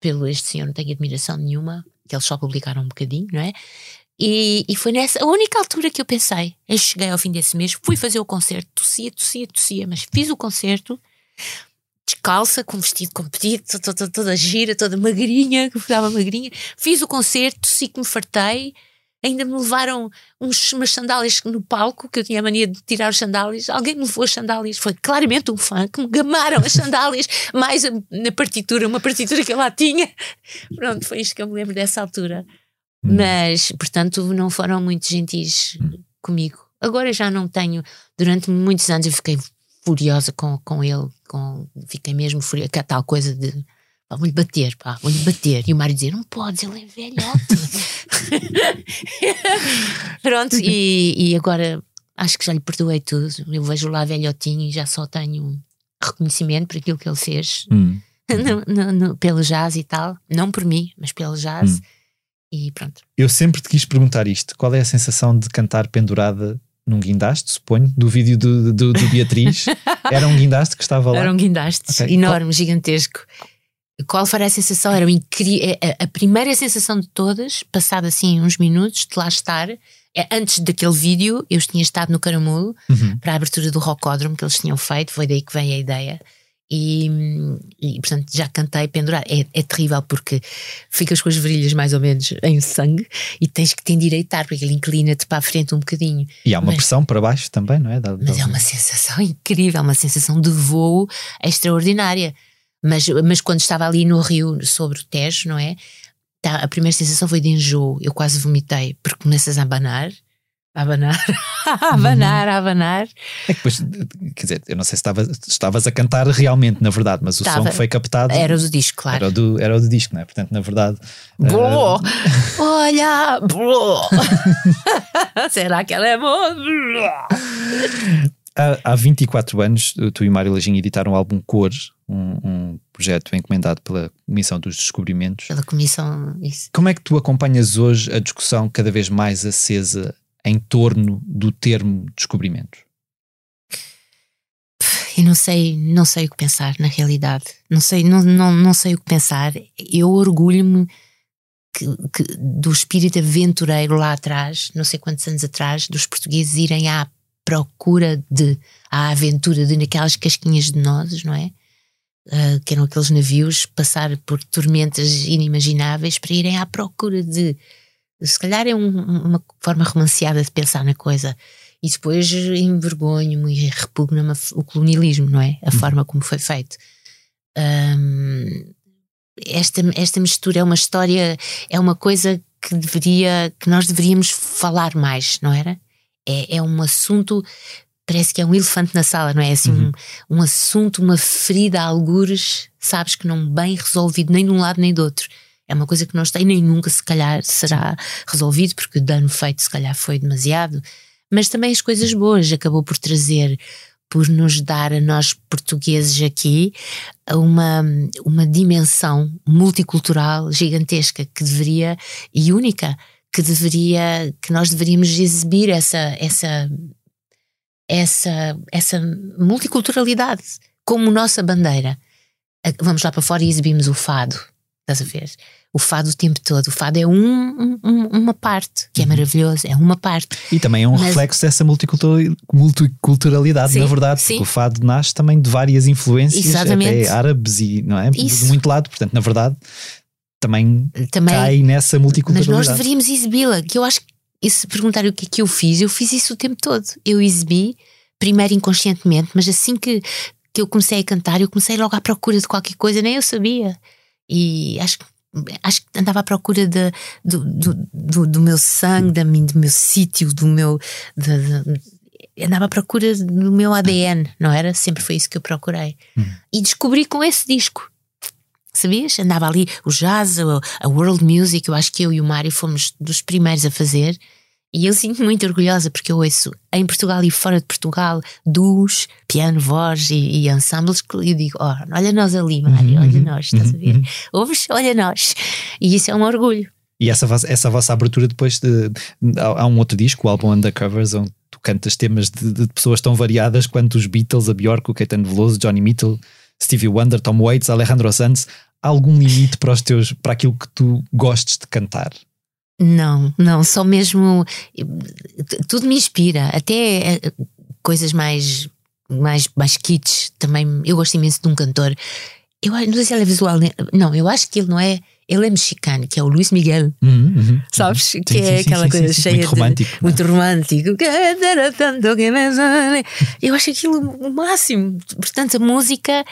pelo este senhor não tenho admiração nenhuma, que eles só publicaram um bocadinho, não é? E, e foi nessa a única altura que eu pensei. Eu cheguei ao fim desse mês, fui fazer o concerto, tossia, tossia, tossia, mas fiz o concerto descalça, com vestido comprido, toda, toda, toda gira, toda magrinha, que ficava magrinha. Fiz o concerto, tossi que me fartei ainda me levaram uns, umas sandálias no palco, que eu tinha a mania de tirar os sandálias. Alguém me levou as sandálias, foi claramente um fã que me gamaram as sandálias, mais a, na partitura, uma partitura que eu lá tinha. Pronto, foi isto que eu me lembro dessa altura. Hum. Mas, portanto, não foram muito gentis hum. comigo. Agora já não tenho, durante muitos anos eu fiquei furiosa com, com ele, com, fiquei mesmo furiosa, que é tal coisa de pá, vou-lhe bater, pá, vou-lhe bater. E o Mário dizia: Não podes, ele é velhote. Pronto, e, e agora acho que já lhe perdoei tudo. Eu vejo lá velhotinho e já só tenho reconhecimento por aquilo que ele fez hum. no, no, no, pelo jazz e tal. Não por mim, mas pelo jazz. Hum. E pronto. Eu sempre te quis perguntar isto: qual é a sensação de cantar pendurada num guindaste, suponho, do vídeo do, do, do Beatriz? Era um guindaste que estava lá? Era um guindaste okay. enorme, qual, gigantesco. Qual foi a sensação? Era incrível. É, a, primeira sensação de todas, passado assim uns minutos de lá estar, é, antes daquele vídeo, eu tinha estado no Caramulo uhum. para a abertura do Rocódromo que eles tinham feito, foi daí que vem a ideia. E, e portanto já cantei pendurado. É, é terrível porque ficas com as virilhas mais ou menos em sangue e tens que te endireitar porque ele inclina-te para a frente um bocadinho. E há uma mas, pressão para baixo também, não é? Da, mas é uma sensação incrível, uma sensação de voo extraordinária. Mas, mas quando estava ali no Rio, sobre o Tejo, não é? Tá, a primeira sensação foi de enjoo. Eu quase vomitei, porque começas a abanar, a abanar, a abanar, a abanar. É que depois, quer dizer, eu não sei se estavas, estavas a cantar realmente, na verdade, mas o som que foi captado. Era o do disco, claro. Era o do, era o do disco, não é? Portanto, na verdade. Uh... Olha! Será que ela é boa? Há, há 24 anos, tu e Mário Lajinha editaram o álbum Cores, um, um, projeto encomendado pela Comissão dos Descobrimentos. Pela Comissão, isso. Como é que tu acompanhas hoje a discussão cada vez mais acesa em torno do termo descobrimento? Eu não sei, não sei o que pensar na realidade. Não sei, não, não, não sei o que pensar. Eu orgulho-me que, que, do espírito aventureiro lá atrás, não sei quantos anos atrás, dos portugueses irem à procura de, à aventura de naquelas casquinhas de nozes, não é? Uh, que eram aqueles navios, passar por tormentas inimagináveis para irem à procura de. Se calhar é um, uma forma romanceada de pensar na coisa. E depois envergonho-me e repugna-me o colonialismo, não é? A uhum. forma como foi feito. Um, esta, esta mistura é uma história, é uma coisa que deveria, que nós deveríamos falar mais, não era? É, é um assunto parece que é um elefante na sala, não é? Assim, uhum. um, um assunto, uma ferida a algures, sabes que não bem resolvido nem de um lado nem do outro. É uma coisa que não está e nem nunca, se calhar, será resolvido, porque o dano feito, se calhar, foi demasiado. Mas também as coisas boas acabou por trazer, por nos dar a nós portugueses aqui uma, uma dimensão multicultural gigantesca que deveria e única que deveria, que nós deveríamos exibir essa, essa, essa, essa multiculturalidade como nossa bandeira. Vamos lá para fora e exibimos o fado, estás a ver? O fado o tempo todo. O fado é um, um, uma parte, que é uhum. maravilhoso, é uma parte. E também é um Mas... reflexo dessa multiculturalidade, sim, na verdade, sim. porque o fado nasce também de várias influências, Exatamente. até árabes e não é? Isso. De muito lado, portanto, na verdade, também, também cai nessa multiculturalidade. Mas nós deveríamos exibi-la, que eu acho que se perguntar o que é que eu fiz, eu fiz isso o tempo todo. Eu exibi, primeiro inconscientemente, mas assim que, que eu comecei a cantar, eu comecei logo à procura de qualquer coisa, nem eu sabia. E acho que acho que andava à procura de, do, do, do, do, meu sangue, da, do meu sítio, do meu. De, de, andava à procura do meu ADN, não era? Sempre foi isso que eu procurei. E descobri com esse disco. Sabias? Andava ali o jazz, a, world music, eu acho que eu e o Mário fomos dos primeiros a fazer. E eu sinto muito orgulhosa porque eu ouço em Portugal e fora de Portugal duos, piano, voz e, e ensembles que eu digo: oh, olha nós ali, Mário, olha nós, estás a ver? Ouves? Olha nós. E isso é um orgulho. E essa, vossa- essa vossa abertura depois de, há, há um outro disco, o álbum Undercovers, onde tu cantas temas de, de pessoas tão variadas quanto os Beatles, a Bjork, o Caetano Veloso, Johnny Mitchell, Stevie Wonder, Tom Waits, Alejandro Sanz. Há algum limite para os teus, para aquilo que tu gostes de cantar? Não, não, só mesmo tudo me inspira, até eh, coisas mais mais mais kits também. Eu gosto imenso de um cantor. Eu não sei se ele é visual, né? não, eu acho que ele não é, ele é mexicano, que é o Luís Miguel. Uhum, uhum. Sabes? Sim, que sim, é sim, aquela sim, coisa cheia Muito romântico, de. não é? Muito romântico. Eu acho aquilo o máximo. Portanto, a música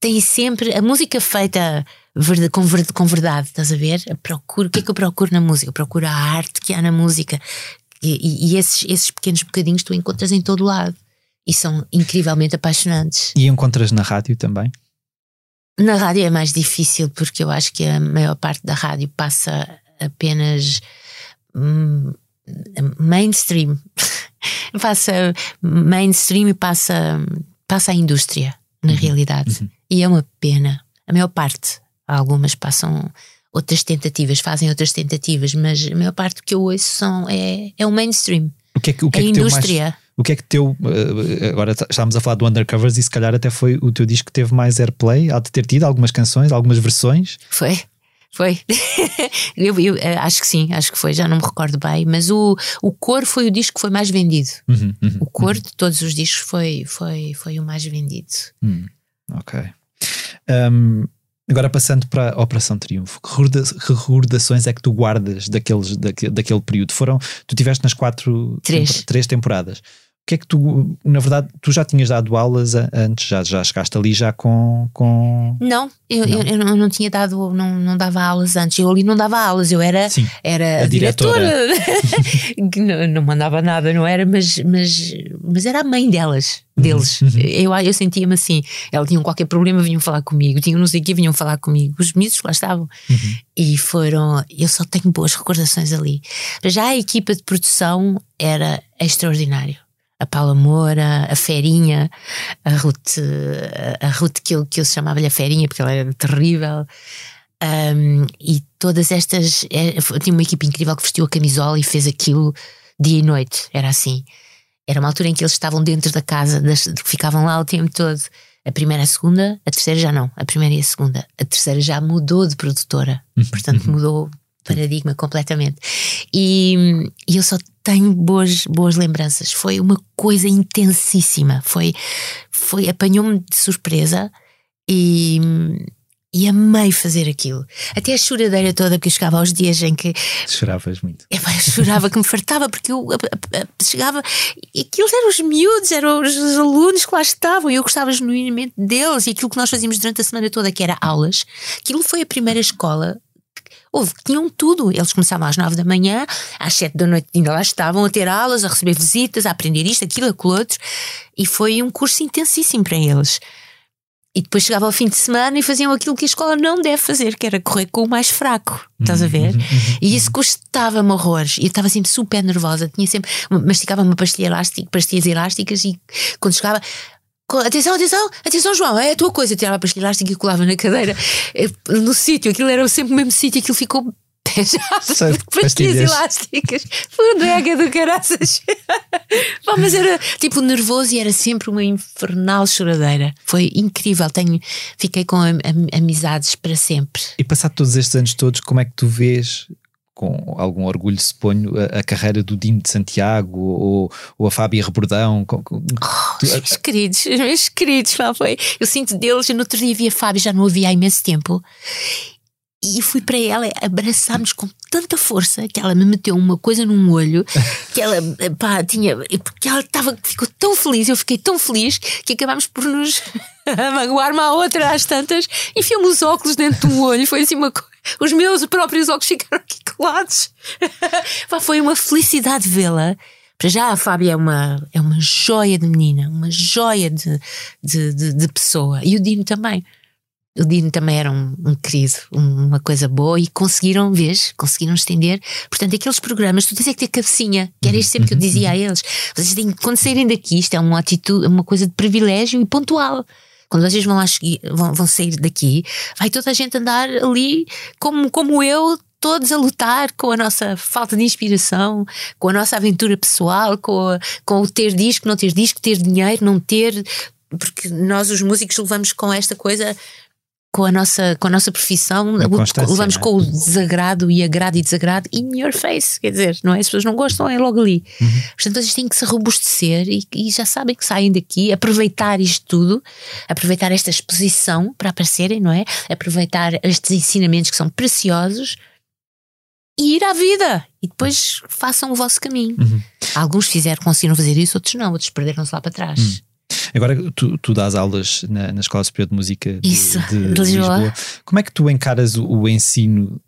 tem sempre. A música feita verde- com, verde- com verdade, estás a ver? Eu procuro, o que é que eu procuro na música? Eu procuro a arte que há na música. E, e- e esses, esses pequenos bocadinhos tu encontras em todo lado. E são incrivelmente apaixonantes. E encontras na rádio também? Na rádio é mais difícil porque eu acho que a maior parte da rádio passa apenas hum, mainstream. passa mainstream e passa, passa a indústria, na realidade. E é uma pena. A maior parte. Algumas passam outras tentativas, fazem outras tentativas, mas a maior parte do que eu ouço são, é, é o mainstream. O que é que, o que, É a que indústria. O que é que teu. eh, agora t- estamos a falar do Undercovers e se calhar até foi o teu disco que teve mais airplay, há de ter tido algumas canções, algumas versões. Foi, foi. eu, eu, eh, acho que sim, acho que foi, já não me recordo bem, mas o, o Cor foi o disco que foi mais vendido. Uhum, uhum, O Cor de todos os discos foi, foi, foi o mais vendido. Hum, ok. Um, agora passando para a Operação Triunfo, que recorda- que recordações é que tu guardas daqueles, daque- daquele período? Foram, tu tiveste nas quatro Três. tempor- três temporadas. O que é que tu, na verdade, tu já tinhas dado aulas antes, já, já chegaste ali já com. com... Não, eu Não? eu, eu não, tinha dado, não, não dava aulas antes. Eu ali não dava aulas, eu era, Sim, era a diretora. diretora. Que não, não mandava nada, não era, mas, mas, mas era a mãe delas, deles. Uhum. Eu, eu sentia-me assim. Ela tinha qualquer problema, vinham falar comigo, tinham não sei o que, vinham falar comigo. Os miúdos lá estavam. Uhum. E foram. Eu só tenho boas recordações ali. Já a equipa de produção era extraordinário. A Paula Moura, a Ferinha, a Ruth, a Ruth que eu, que eu chamava-lhe a Ferinha porque ela era terrível. Um, e todas estas. é, tinha uma equipa incrível que vestiu a camisola e fez aquilo dia e noite. Era assim. Era uma altura em que eles estavam dentro da casa, das- ficavam lá o tempo todo. A primeira, a segunda, a terceira já não. A primeira e a segunda. A terceira já mudou de produtora. Portanto, mudou o paradigma completamente. E, e eu só tenho boas, boas lembranças. Foi uma coisa intensíssima. Foi, foi apanhou-me de surpresa e, e amei fazer aquilo. Até a choradeira toda, porque eu chegava aos dias em que Choravas muito. Epá, eu chorava que me fartava porque eu a- a- a- chegava e aquilo eram os miúdos, eram os, os alunos que lá estavam e eu gostava genuinamente deles e aquilo que nós fazíamos durante a semana toda, que era aulas, aquilo foi a primeira escola. Houve, tinham tudo. Eles começavam às nove da manhã, às sete da noite ainda lá estavam a ter aulas, a receber visitas, a aprender isto, aquilo, aquilo outro. E foi um curso intensíssimo para eles. E depois chegava ao fim de semana e faziam aquilo que a escola não deve fazer, que era correr com o mais fraco. Estás a ver? E isso custava-me horrores. E eu estava sempre super nervosa. Tinha sempre. Masticava uma pastilha elástica, pastilhas elásticas e quando chegava. Atenção, atenção, atenção, João, é a tua coisa. Eu tirava a pastilha elástica e colava na cadeira eh, no sítio. Aquilo era sempre o mesmo sítio, aquilo ficou pejado. Pastilhas elásticas. Foi um drega do caraças. Pá, mas era tipo nervoso e era sempre uma infernal choradeira. Foi incrível. Tenho, fiquei com am- am- amizades para sempre. E passado todos estes anos todos, como é que tu vês, com algum orgulho suponho, a, a carreira do Dino de Santiago ou, ou a Fábia Rebordão? Com- com- tu- Meus queridos, meus queridos, pá, foi. Eu sinto deles. Eu no outro dia vi a Fábia, já não a vi há imenso tempo. E fui para ela, abraçámos com tanta força que ela me meteu uma coisa num olho que ela, pá, tinha. Porque ela estava, ficou tão feliz, eu fiquei tão feliz que acabámos por nos magoar uma à outra às tantas. Enfiou-me os óculos dentro do olho, foi assim uma coisa. Os meus próprios óculos ficaram aqui Pá, foi uma felicidade vê-la. Para já a Fábia é uma, é uma joia de menina, uma joia de, de, de, de pessoa. E o Dino também. O Dino também era um, um querido, uma coisa boa e conseguiram, vês, conseguiram estender. Portanto, aqueles programas, tu tens é que ter cabecinha, que era isto sempre que eu dizia a eles. Vocês têm, quando saírem daqui, isto é uma atitude, uma coisa de privilégio e pontual. Quando vocês vão, lá, vão, vão sair daqui, vai toda a gente andar ali como, como eu, todos a lutar com a nossa falta de inspiração, com a nossa aventura pessoal, com, a, com o ter disco, não ter disco, ter dinheiro, não ter. Porque nós, os músicos, levamos com esta coisa com a nossa, com a nossa profissão, levamos é? com o desagrado e agrado e desagrado in your face, quer dizer, não é? As pessoas não gostam, é logo ali. Uhum. Portanto, vocês têm que se robustecer e, e, já sabem que saem daqui, aproveitar isto tudo, aproveitar esta exposição para aparecerem, não é? Aproveitar estes ensinamentos que são preciosos e ir à vida e depois façam o vosso caminho. Uhum. Alguns fizeram, conseguiram fazer isso, outros não, outros perderam-se lá para trás. Uhum. Agora tu, tu dás aulas na, na Escola Superior de Música de, Isso, de, de Lisboa. Lisboa. Como é que tu encaras o, o, ensino?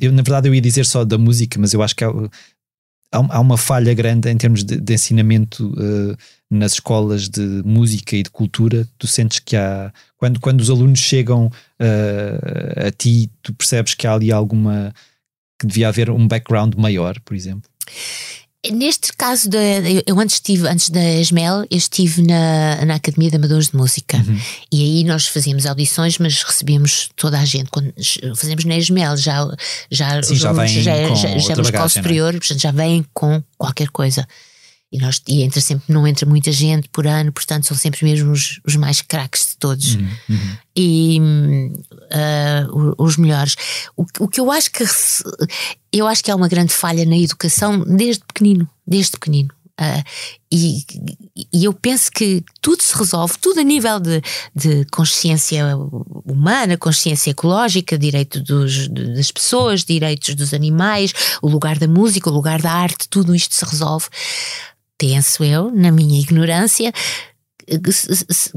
Eu, na verdade, eu ia dizer só da música, mas eu acho que há, há uma falha grande em termos de, de ensinamento uh, nas escolas de música e de cultura. Tu sentes que há. Quando, quando os alunos chegam uh, a ti, tu percebes que há ali alguma. Que devia haver um background maior, por exemplo? Neste caso, eu antes estive, antes da Esmel, eu estive na, na Academia de Amadores de Música uhum. e aí nós fazíamos audições, mas recebíamos toda a gente. Quando fazemos na Esmel, já, já, Sim, já, vem já, já, já, já é escola é? superior, é? portanto já vêm com qualquer coisa. E, nós, e entra sempre, não entra muita gente por ano, portanto são sempre mesmo os, os mais craques de todos uhum, uhum. e uh, os melhores. O, o que eu acho que eu acho que há uma grande falha na educação desde pequenino, desde pequenino. Uh, e, e, eu penso que tudo se resolve, tudo a nível de, de consciência humana, consciência ecológica, direito dos, das pessoas, direitos dos animais, o lugar da música, o lugar da arte, tudo isto se resolve penso eu, na minha ignorância,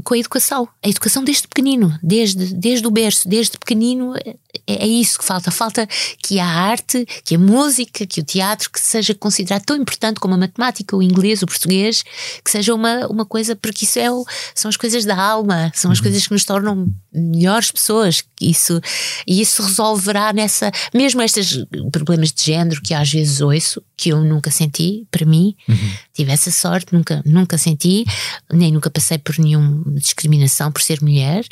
com a educação. A educação desde pequenino, desde, desde o berço, desde pequenino, é, é isso que falta. Falta que a arte, que a música, que o teatro, que seja considerado tão importante como a matemática, o inglês, o português, que seja uma, uma coisa, porque isso é o, são as coisas da alma, são as uhum. coisas que nos tornam melhores pessoas. Isso, e isso resolverá nessa, mesmo estes problemas de género que às vezes ouço, que eu nunca senti, para mim, uhum. tive essa sorte, nunca, nunca senti, nem nunca passei por nenhuma discriminação por ser mulher,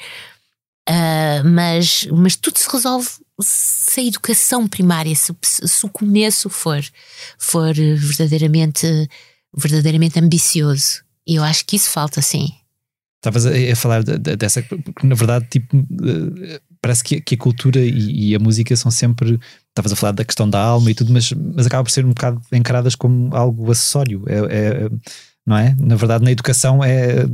uh, mas, mas tudo se resolve se a educação primária, se, se o começo for, for verdadeiramente, verdadeiramente ambicioso. E eu acho que isso falta, sim. Estavas a, a, falar de, de, dessa, porque na verdade, tipo, uh, parece que, que, a cultura e, e, a música são sempre. Estavas a falar da questão da alma e tudo, mas, mas acaba por ser um bocado encaradas como algo acessório. É, é não é? Na verdade, na educação é.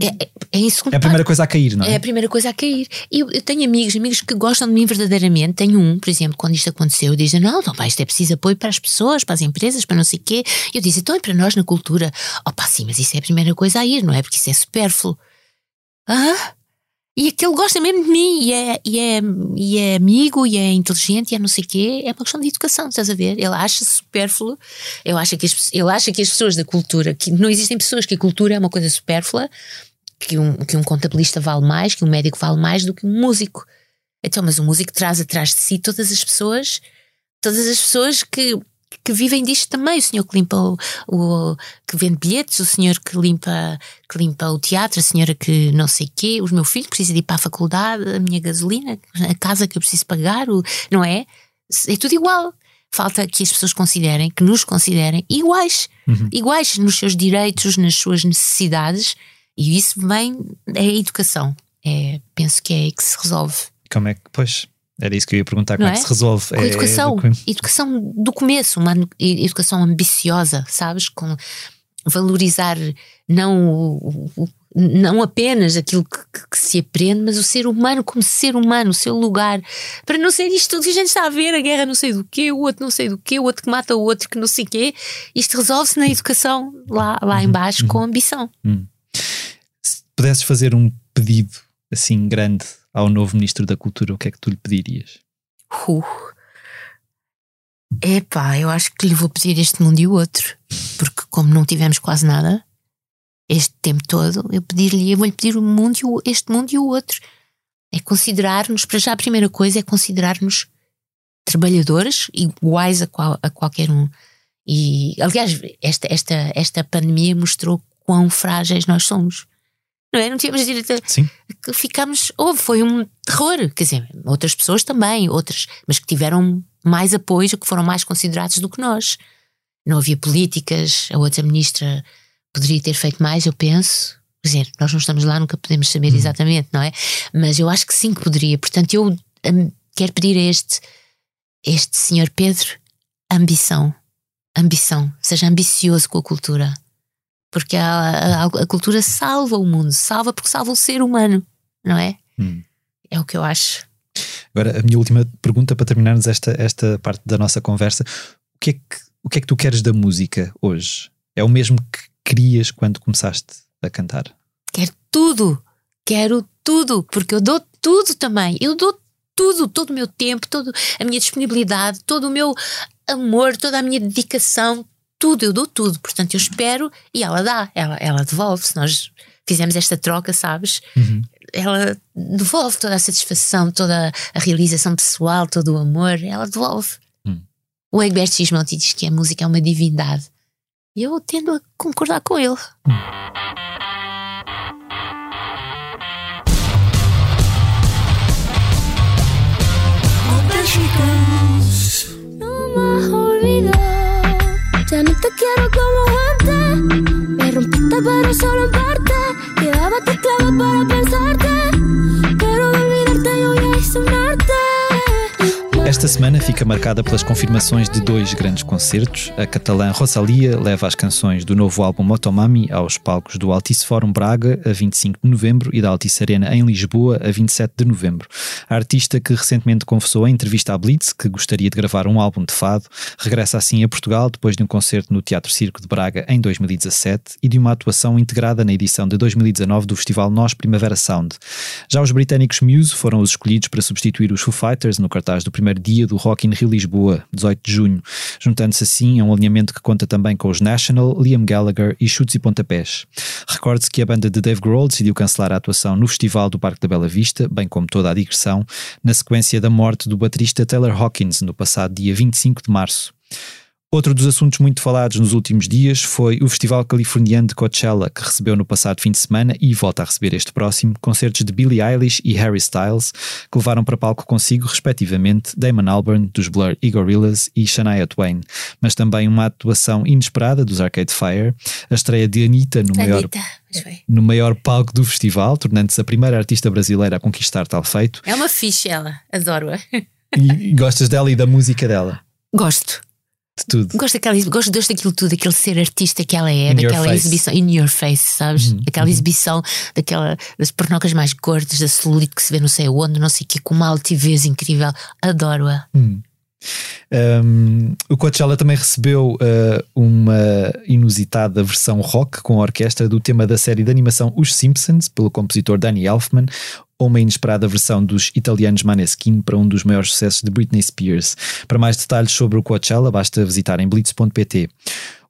É, é, isso é a primeira coisa a cair, não é? É a primeira coisa a cair. Eu, eu tenho amigos, amigos que gostam de mim verdadeiramente. Tenho um, por exemplo, quando isto aconteceu, dizem: Não, não, pá, isto é preciso apoio para as pessoas, para as empresas, para não sei o quê. Eu disse: Então, e para nós na cultura? Oh, pá, sim, mas isso é a primeira coisa a ir, não é? Porque isso é supérfluo. Ah? E aquele gosta mesmo de mim e é, e, é, e é amigo e é inteligente e é não sei o quê. É uma questão de educação, estás a ver? Ele acha supérfluo. Eu acho que as, acha que as pessoas da cultura, que não existem pessoas que a cultura é uma coisa supérflua, que um, que um contabilista vale mais, que um médico vale mais do que um músico. Então, mas o músico traz atrás de si todas as pessoas, todas as pessoas que que vivem disto também. O senhor que limpa o, o, que vende bilhetes, o senhor que limpa, que limpa o teatro, a senhora que não sei quê, o meu filho precisa de ir para a faculdade, a minha gasolina, a casa que eu preciso pagar, o, não é? É tudo igual. Falta que as pessoas considerem, que nos considerem iguais, uhum. iguais nos seus direitos, nas suas necessidades, e isso vem é a educação. É, penso que é aí que se resolve. Como é que, pois, era isso que eu ia perguntar, como é? é? que se resolve? Com é, educação, é do... educação do começo, uma educação ambiciosa, sabes? Com valorizar não, não apenas aquilo que, que, se aprende, mas o ser humano como ser humano, o seu lugar, para não ser isto tudo que a gente está a ver, a guerra não sei do quê, o outro não sei do quê, o outro que mata o outro que não sei quê. Isto resolve-se na educação lá, lá uhum, embaixo uhum. com ambição. Uhum. Se pudesses fazer um pedido assim grande ao novo Ministro da Cultura, o que é que tu lhe pedirias? Uh. Epá, eu acho que lhe vou pedir este mundo e o outro. Porque como não tivemos quase nada, este tempo todo, eu pedir-lhe, eu vou-lhe pedir o mundo e o, este mundo e o outro. É considerar-nos, para já a primeira coisa é considerar-nos trabalhadores iguais a, qual, a qualquer um. E, aliás, esta, esta, esta pandemia mostrou quão frágeis nós somos. Não é? Não tínhamos direito a. Sim. Que ficámos. Houve, foi um terror. Quer dizer, outras pessoas também, outras, mas que tiveram mais apoio, que foram mais considerados do que nós. Não havia políticas, a outra ministra poderia ter feito mais, eu penso. Quer dizer, nós não estamos lá, nunca podemos saber exatamente, não é? Mas eu acho que sim que poderia. Portanto, eu hum, quero pedir a este, este senhor Pedro ambição. Ambição. Seja ambicioso com a cultura. Porque a, a, a cultura salva o mundo, salva porque salva o ser humano, não é? Hum. É o que eu acho. Agora, a minha última pergunta para terminarmos esta, esta parte da nossa conversa: o que, é que, o que é que tu queres da música hoje? É o mesmo que querias quando começaste a cantar? Quero tudo, quero tudo, porque eu dou tudo também. Eu dou tudo, todo o meu tempo, toda a minha disponibilidade, todo o meu amor, toda a minha dedicação, tudo, eu dou tudo. Portanto, eu espero e ela dá, ela, ela devolve. Se nós fizermos esta troca, sabes? Uhum. Ela devolve toda a satisfação, toda a realização pessoal, todo o amor, ela devolve. Hum. O Egberto Gismonti diz que a música é uma divindade. E eu tendo a concordar com ele. No me has olvidado. Ya no te quiero como antes. Me rompiste, pero solo en parte. Quedaba tu clave para pensarte. Esta semana fica marcada pelas confirmações de dois grandes concertos. A catalã Rosalia leva as canções do novo álbum Motomami aos palcos do Altice Fórum Braga a 25 de novembro e da Altice Arena em Lisboa a 27 de novembro. A artista que recentemente confessou em entrevista à Blitz que gostaria de gravar um álbum de fado regressa assim a Portugal depois de um concerto no Teatro Circo de Braga em 2017 e de uma atuação integrada na edição de 2019 do Festival Nós Primavera Sound. Já os britânicos Muse foram os escolhidos para substituir os Foo Fighters no cartaz do primeiro dia do Rock in Rio Lisboa, 18 de junho, juntando-se assim a um alinhamento que conta também com os National, Liam Gallagher e Chutes e Pontapés. Recorde-se que a banda de Dave Grohl decidiu cancelar a atuação no Festival do Parque da Bela Vista, bem como toda a digressão, na sequência da morte do baterista Taylor Hawkins no passado dia 25 de março. Outro dos assuntos muito falados nos últimos dias foi o Festival Californiano de Coachella, que recebeu no passado fim de semana e volta a receber este próximo concertos de Billie Eilish e Harry Styles, que levaram para palco consigo, respectivamente, Damon Albarn, dos Blur e Gorillaz, e Shania Twain, mas também uma atuação inesperada dos Arcade Fire, a estreia de Anitta no maior, Anitta, mas foi. no maior palco do festival, tornando-se a primeira artista brasileira a conquistar tal feito. É uma ficha ela, adoro-a. E gostas dela e da música dela? Gosto. De tudo. Gosto, daquela, gosto, daquilo tudo, aquele ser artista que ela é, In daquela exibição, in your face, sabes? Uhum, Aquela exibição daquela, das pornocas mais gordas, da celulite que se vê não sei onde, não sei o que, com uma altivez incrível. Adoro-a. Um, o Coachella também recebeu uh, uma inusitada versão rock com a orquestra do tema da série de animação Os Simpsons, pelo compositor Danny Elfman, ou uma inesperada versão dos italianos Maneskin para um dos maiores sucessos de Britney Spears. Para mais detalhes sobre o Coachella, basta visitar em blitz.pt.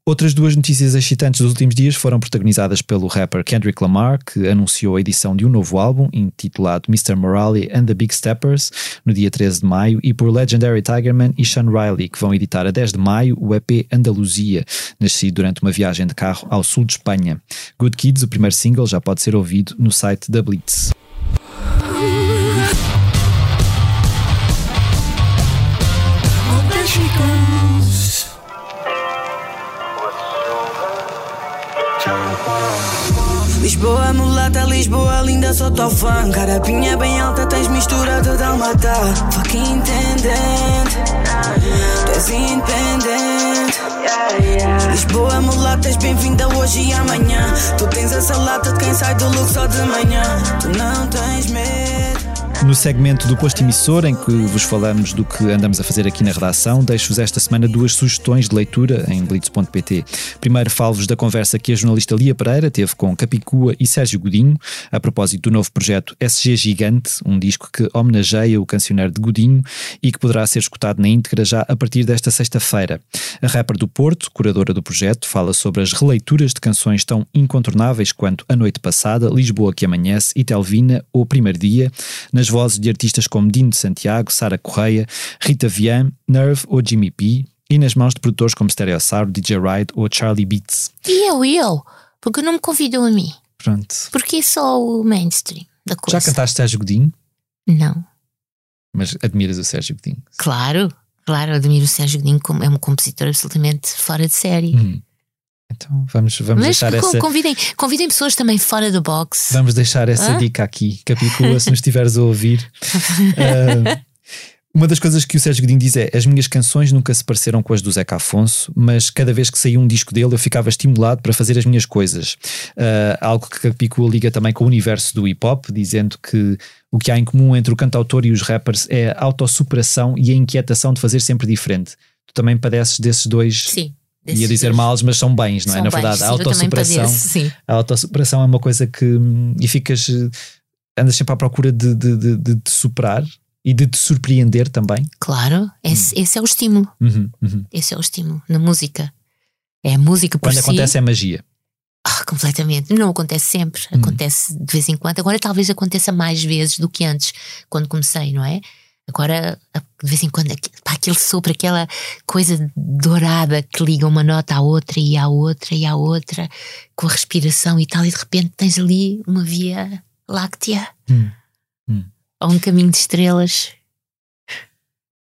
Outras duas notícias excitantes dos últimos dias foram protagonizadas pelo rapper Kendrick Lamar, que anunciou a edição de um novo álbum intitulado Mr. Morale and the Big Steppers no dia 13 de maio, e por Legendary Tigerman e Sean Riley, que vão editar a 10 de maio o EP Andaluzia, nascido durante uma viagem de carro ao sul de Espanha. Good Kids, o primeiro single, já pode ser ouvido no site da Blitz. Lisboa mulata, Lisboa linda, sou teu fã. Carapinha bem alta, tens mistura de dalmata Fucking intendente Tu és independente Lisboa mulata, és bem-vinda hoje e amanhã. Tu tens essa lata de quem sai do look só de manhã. Tu não tens medo No segmento do posto emissor, em que vos falamos do que andamos a fazer aqui na redação, deixo-vos esta semana duas sugestões de leitura em blitz.pt. Primeiro, falo-vos da conversa que a jornalista Lia Pereira teve com Capicua e Sérgio Godinho, a propósito do novo projeto SG Gigante, um disco que homenageia o cancioneiro de Godinho e que poderá ser escutado na íntegra já a partir desta sexta-feira. A rapper do Porto, curadora do projeto, fala sobre as releituras de canções tão incontornáveis quanto A Noite Passada, Lisboa que Amanhece e Telvina, O Primeiro Dia, nas vozes de artistas como Dino de Santiago, Sara Correia, Rita Vian, Nerve ou Jimmy P, e nas mãos de produtores como Stereossauro, DJ Ride ou Charlie Beats. E eu, e eu? Porque não me convidou a mim? Pronto. Porque só o mainstream da coisa. Já cantaste Sérgio Godinho? Não. Mas admiras o Sérgio Godinho? Claro, claro, admiro o Sérgio Godinho como é um compositor absolutamente fora de série. Hum. Então vamos, vamos Mas deixar essa. convidem, convidem pessoas também fora do box. Vamos deixar essa Hã? dica aqui, Capicua, se nos estiveres a ouvir. Ah, uma das coisas que o Sérgio Godinho diz é: as minhas canções nunca se pareceram com as do Zeca Afonso, mas cada vez que saía um disco dele eu ficava estimulado para fazer as minhas coisas. Ah, algo que Capicua liga também com o universo do hip hop, dizendo que o que há em comum entre o cantautor e os rappers é a autossuperação e a inquietação de fazer sempre diferente. Tu também padeces desses dois. Sim. Ia dizer males, mas são bens, não é? São Na bens, verdade, a autossuperação. padeço. A autossuperação é uma coisa que. hum, E ficas. eh, Andas sempre à procura de, de, de, de te superar e de te surpreender também. Claro, esse, esse é o estímulo. Uhum, uhum. Esse é o estímulo na música. É a música por Quando si. acontece é magia. Ah, completamente. Não acontece sempre. Hum. Acontece de vez em quando. Agora talvez aconteça mais vezes do que antes, quando comecei, não é? Agora, de vez em quando, pá, aquele sopro, aquela coisa dourada que liga uma nota à outra e à outra e à outra, com a respiração e tal, e de repente tens ali uma via láctea. Hum. Hum. Ou um caminho de estrelas.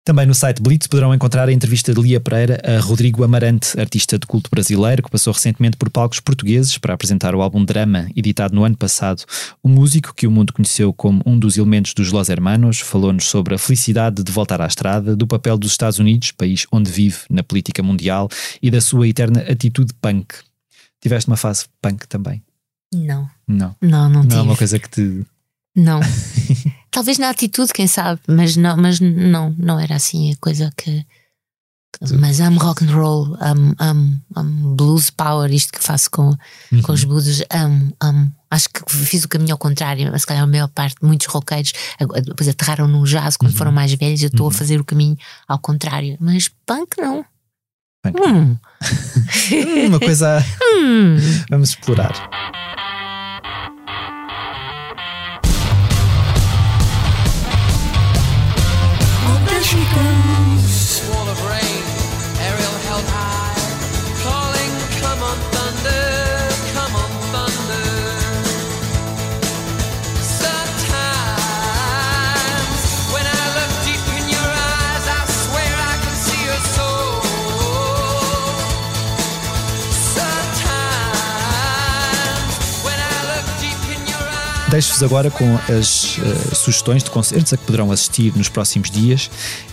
Também no site Blitz poderão encontrar a entrevista de Lia Pereira a Rodrigo Amarante, artista de culto brasileiro que passou recentemente por palcos portugueses para apresentar o álbum Drama, editado no ano passado. O músico, que o mundo conheceu como um dos elementos dos Los Hermanos, falou-nos sobre a felicidade de voltar à estrada, do papel dos Estados Unidos, país onde vive na política mundial, e da sua eterna atitude punk. Tiveste uma fase punk também? Não, Não. não, não, Não é tive. uma coisa que te. Não. Talvez na atitude, quem sabe, mas não, mas não, não era assim a coisa que. que- Mas amo rock and roll, amo, amo, amo blues power, isto que faço com, com os blues, amo, amo. Acho que fiz o caminho ao contrário, mas se calhar a maior parte, muitos roqueiros depois aterraram no jazz quando foram mais velhos, eu estou a fazer o caminho ao contrário. Mas punk não. Punk. Hum, uma coisa. hum. Vamos explorar. 一个 Deixo-vos agora com as eh, sugestões de concertos a que poderão assistir nos próximos dias.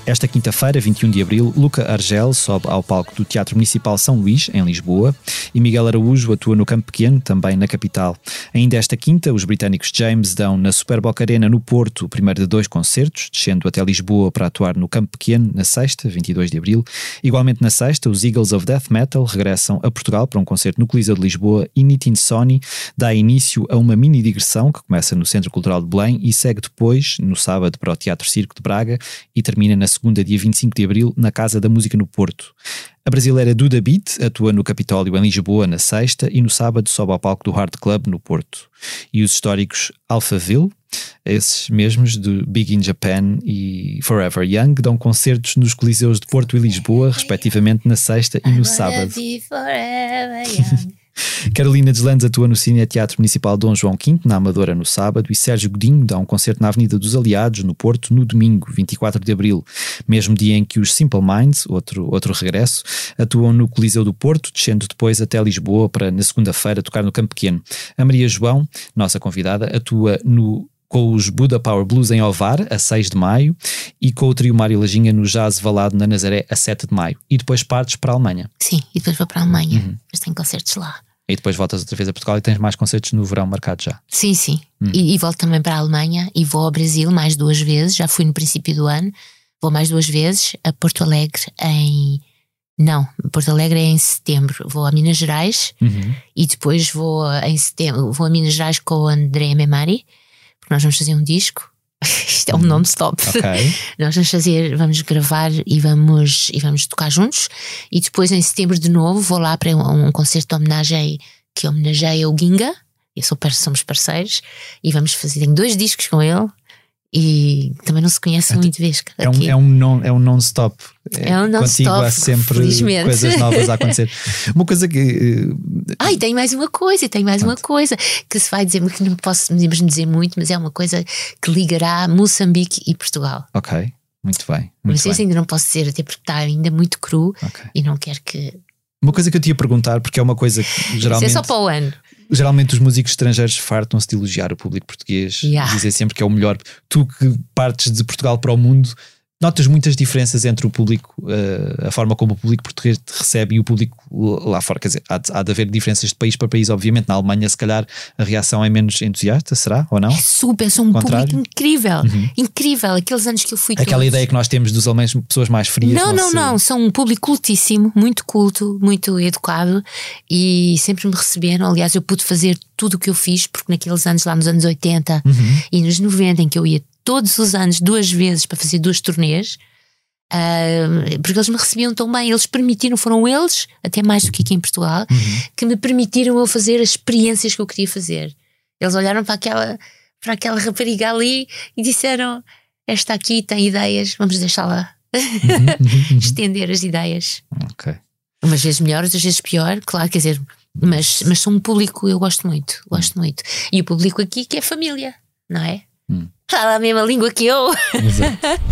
Esta quinta-feira, 21 de abril, Luca Argel sobe ao palco do Teatro Municipal São Luís, em Lisboa, e Miguel Araújo atua no Campo Pequeno, também na capital. Ainda esta quinta, os britânicos James dão na Superboc Arena no Porto o primeiro de dois concertos, descendo até Lisboa para atuar no Campo Pequeno na sexta, 22 de abril. Igualmente na sexta, os Eagles of Death Metal regressam a Portugal para um concerto no Coliseu de Lisboa e Nitin Sony dá início a uma mini digressão que começa no Centro Cultural de Belém e segue depois, no sábado, para o Teatro Circo de Braga e termina na segunda, dia 25 de abril, na Casa da Música no Porto. A brasileira Duda Beat atua no Capitólio em Lisboa na sexta e no sábado sobe ao palco do Hard Club no Porto. E os históricos Alphaville, esses mesmos do Big in Japan e Forever Young, dão concertos nos Coliseus de Porto e Lisboa, respectivamente na sexta e no sábado. Carolina Deslandes atua no Cine Teatro Municipal Dom João V, na Amadora, no sábado, e Sérgio Godinho dá um concerto na Avenida dos Aliados, no Porto, no domingo, 24 de abril, mesmo dia em que os Simple Minds, outro, outro regresso, atuam no Coliseu do Porto, descendo depois até Lisboa para, na segunda-feira, tocar no Campo Pequeno. A Maria João, nossa convidada, atua no com os Buda Power Blues em Ovar, a 6 de maio, e com o trio Mário Lajinha no Jazz Valado na Nazaré, a 7 de maio. E depois partes para a Alemanha. Sim, e depois vou para a Alemanha. Uhum. Depois tenho concertos lá. E depois voltas outra vez a Portugal e tens mais concertos no verão marcados já. Sim, sim. E, e volto também para a Alemanha e vou ao Brasil mais duas vezes. Já fui no princípio do ano. Vou mais duas vezes a Porto Alegre em. Não, Porto Alegre é em setembro. Vou a Minas Gerais Uhum. e depois vou a- em setembro. Vou a Minas Gerais com o André Memari, nós vamos fazer um disco. Isto é um non-stop. Ok. Nós vamos fazer, vamos gravar e vamos, e vamos tocar juntos. E depois em setembro de novo vou lá para um, um concerto de homenagem que homenageia o Ginga. Eu sou, somos parceiros e vamos fazer tenho dois discos com ele e também não se conhece muito vez É um, é um non- é um non-stop. É um Contigo non-stop, há sempre felizmente. coisas novas a acontecer. Uma coisa que. Ah, e tem mais uma coisa, tem mais uma coisa que se vai dizer, que não posso dizer muito, mas é uma coisa que ligará Moçambique e Portugal. Ok, muito bem. Muito Mas isso ainda não posso dizer, até porque está ainda muito cru Ok. e não quero que. Uma coisa que eu te ia perguntar, porque é uma coisa que Isso é geralmente, só para o ano. Geralmente os músicos estrangeiros fartam-se de elogiar o público português, Yeah. dizer sempre que é o melhor. Tu que partes de Portugal para o mundo, notas muitas diferenças entre o público, eh, a forma como o público português te recebe e o público lá fora. Quer dizer, há de, há de haver diferenças de país para país, obviamente. Na Alemanha, se calhar, a reação é menos entusiasta, será? Ou não? É super, são um Contrário? público incrível. Incrível. Aqueles anos que eu fui. Aquela todos. ideia que nós temos dos alemães, pessoas mais frias. Não, não, se- não. São um público cultíssimo, muito culto, muito educado e sempre me receberam. Aliás, eu pude fazer tudo o que eu fiz, porque naqueles anos, lá nos anos 80 Uhum. e nos 90, em que eu ia todos os anos, duas vezes, para fazer duas turnês. ah, porque eles me recebiam tão bem, eles permitiram, foram eles, até mais do que aqui em Portugal, que me permitiram eu fazer as experiências que eu queria fazer. Eles olharam para aquela, para aquela rapariga ali e disseram: Esta aqui tem ideias, vamos deixá-la estender as ideias. Ok. Umas vezes melhor, outras vezes pior, claro, quer dizer, mas, mas são um público, eu gosto muito, gosto muito. E o público aqui que é família, não é? Fala a mesma língua que eu. Exato.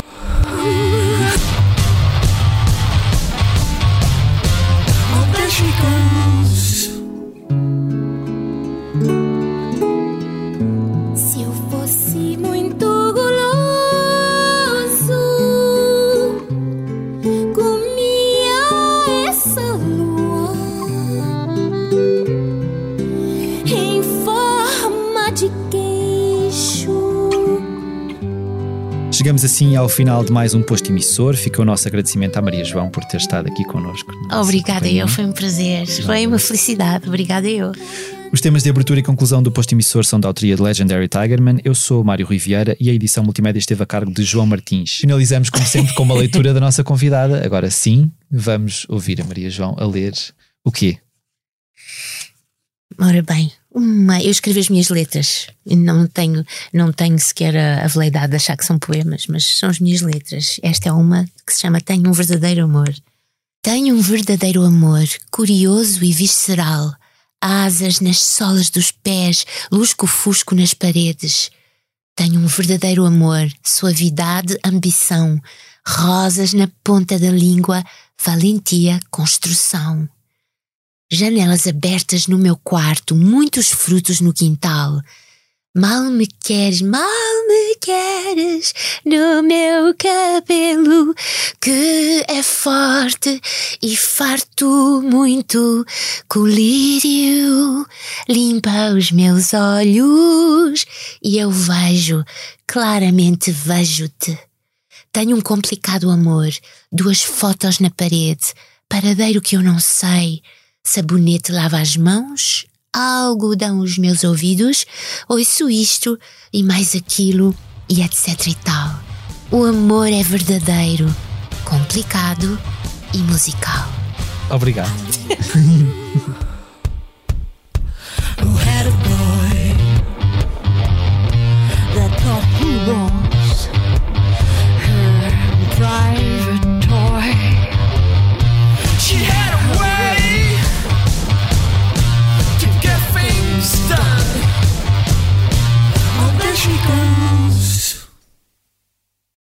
Chegamos assim ao final de mais um posto emissor. Fica o nosso agradecimento à Maria João por ter estado aqui connosco. Obrigada eu, foi um prazer, foi uma felicidade, obrigada eu. Os temas de abertura e conclusão do posto emissor são da autoria de Legendary Tigerman. Eu sou Mário Rui Vieira e a edição multimédia esteve a cargo de João Martins. Finalizamos, como sempre, com uma leitura da nossa convidada. Agora sim, vamos ouvir a Maria João a ler o quê? Ora bem, uma, eu escrevo as minhas letras. Não tenho, não tenho sequer a, a veleidade de achar que são poemas, mas são as minhas letras. Esta é uma que se chama Tenho um Verdadeiro Amor. Tenho um verdadeiro amor, curioso e visceral. Asas nas solas dos pés, lusco-fusco nas paredes. Tenho um verdadeiro amor, suavidade, ambição. Rosas na ponta da língua, valentia, construção janelas abertas no meu quarto, muitos frutos no quintal. Mal me queres, mal me queres no meu cabelo, que é forte e farto muito. Colírio limpa os meus olhos e eu vejo, claramente vejo-te. Tenho um complicado amor, duas fotos na parede, paradeiro que eu não sei, Sabonete lava as mãos, algo dão os meus ouvidos, ouço isto e mais aquilo e etc e tal. O amor é verdadeiro, complicado e musical. Obrigado.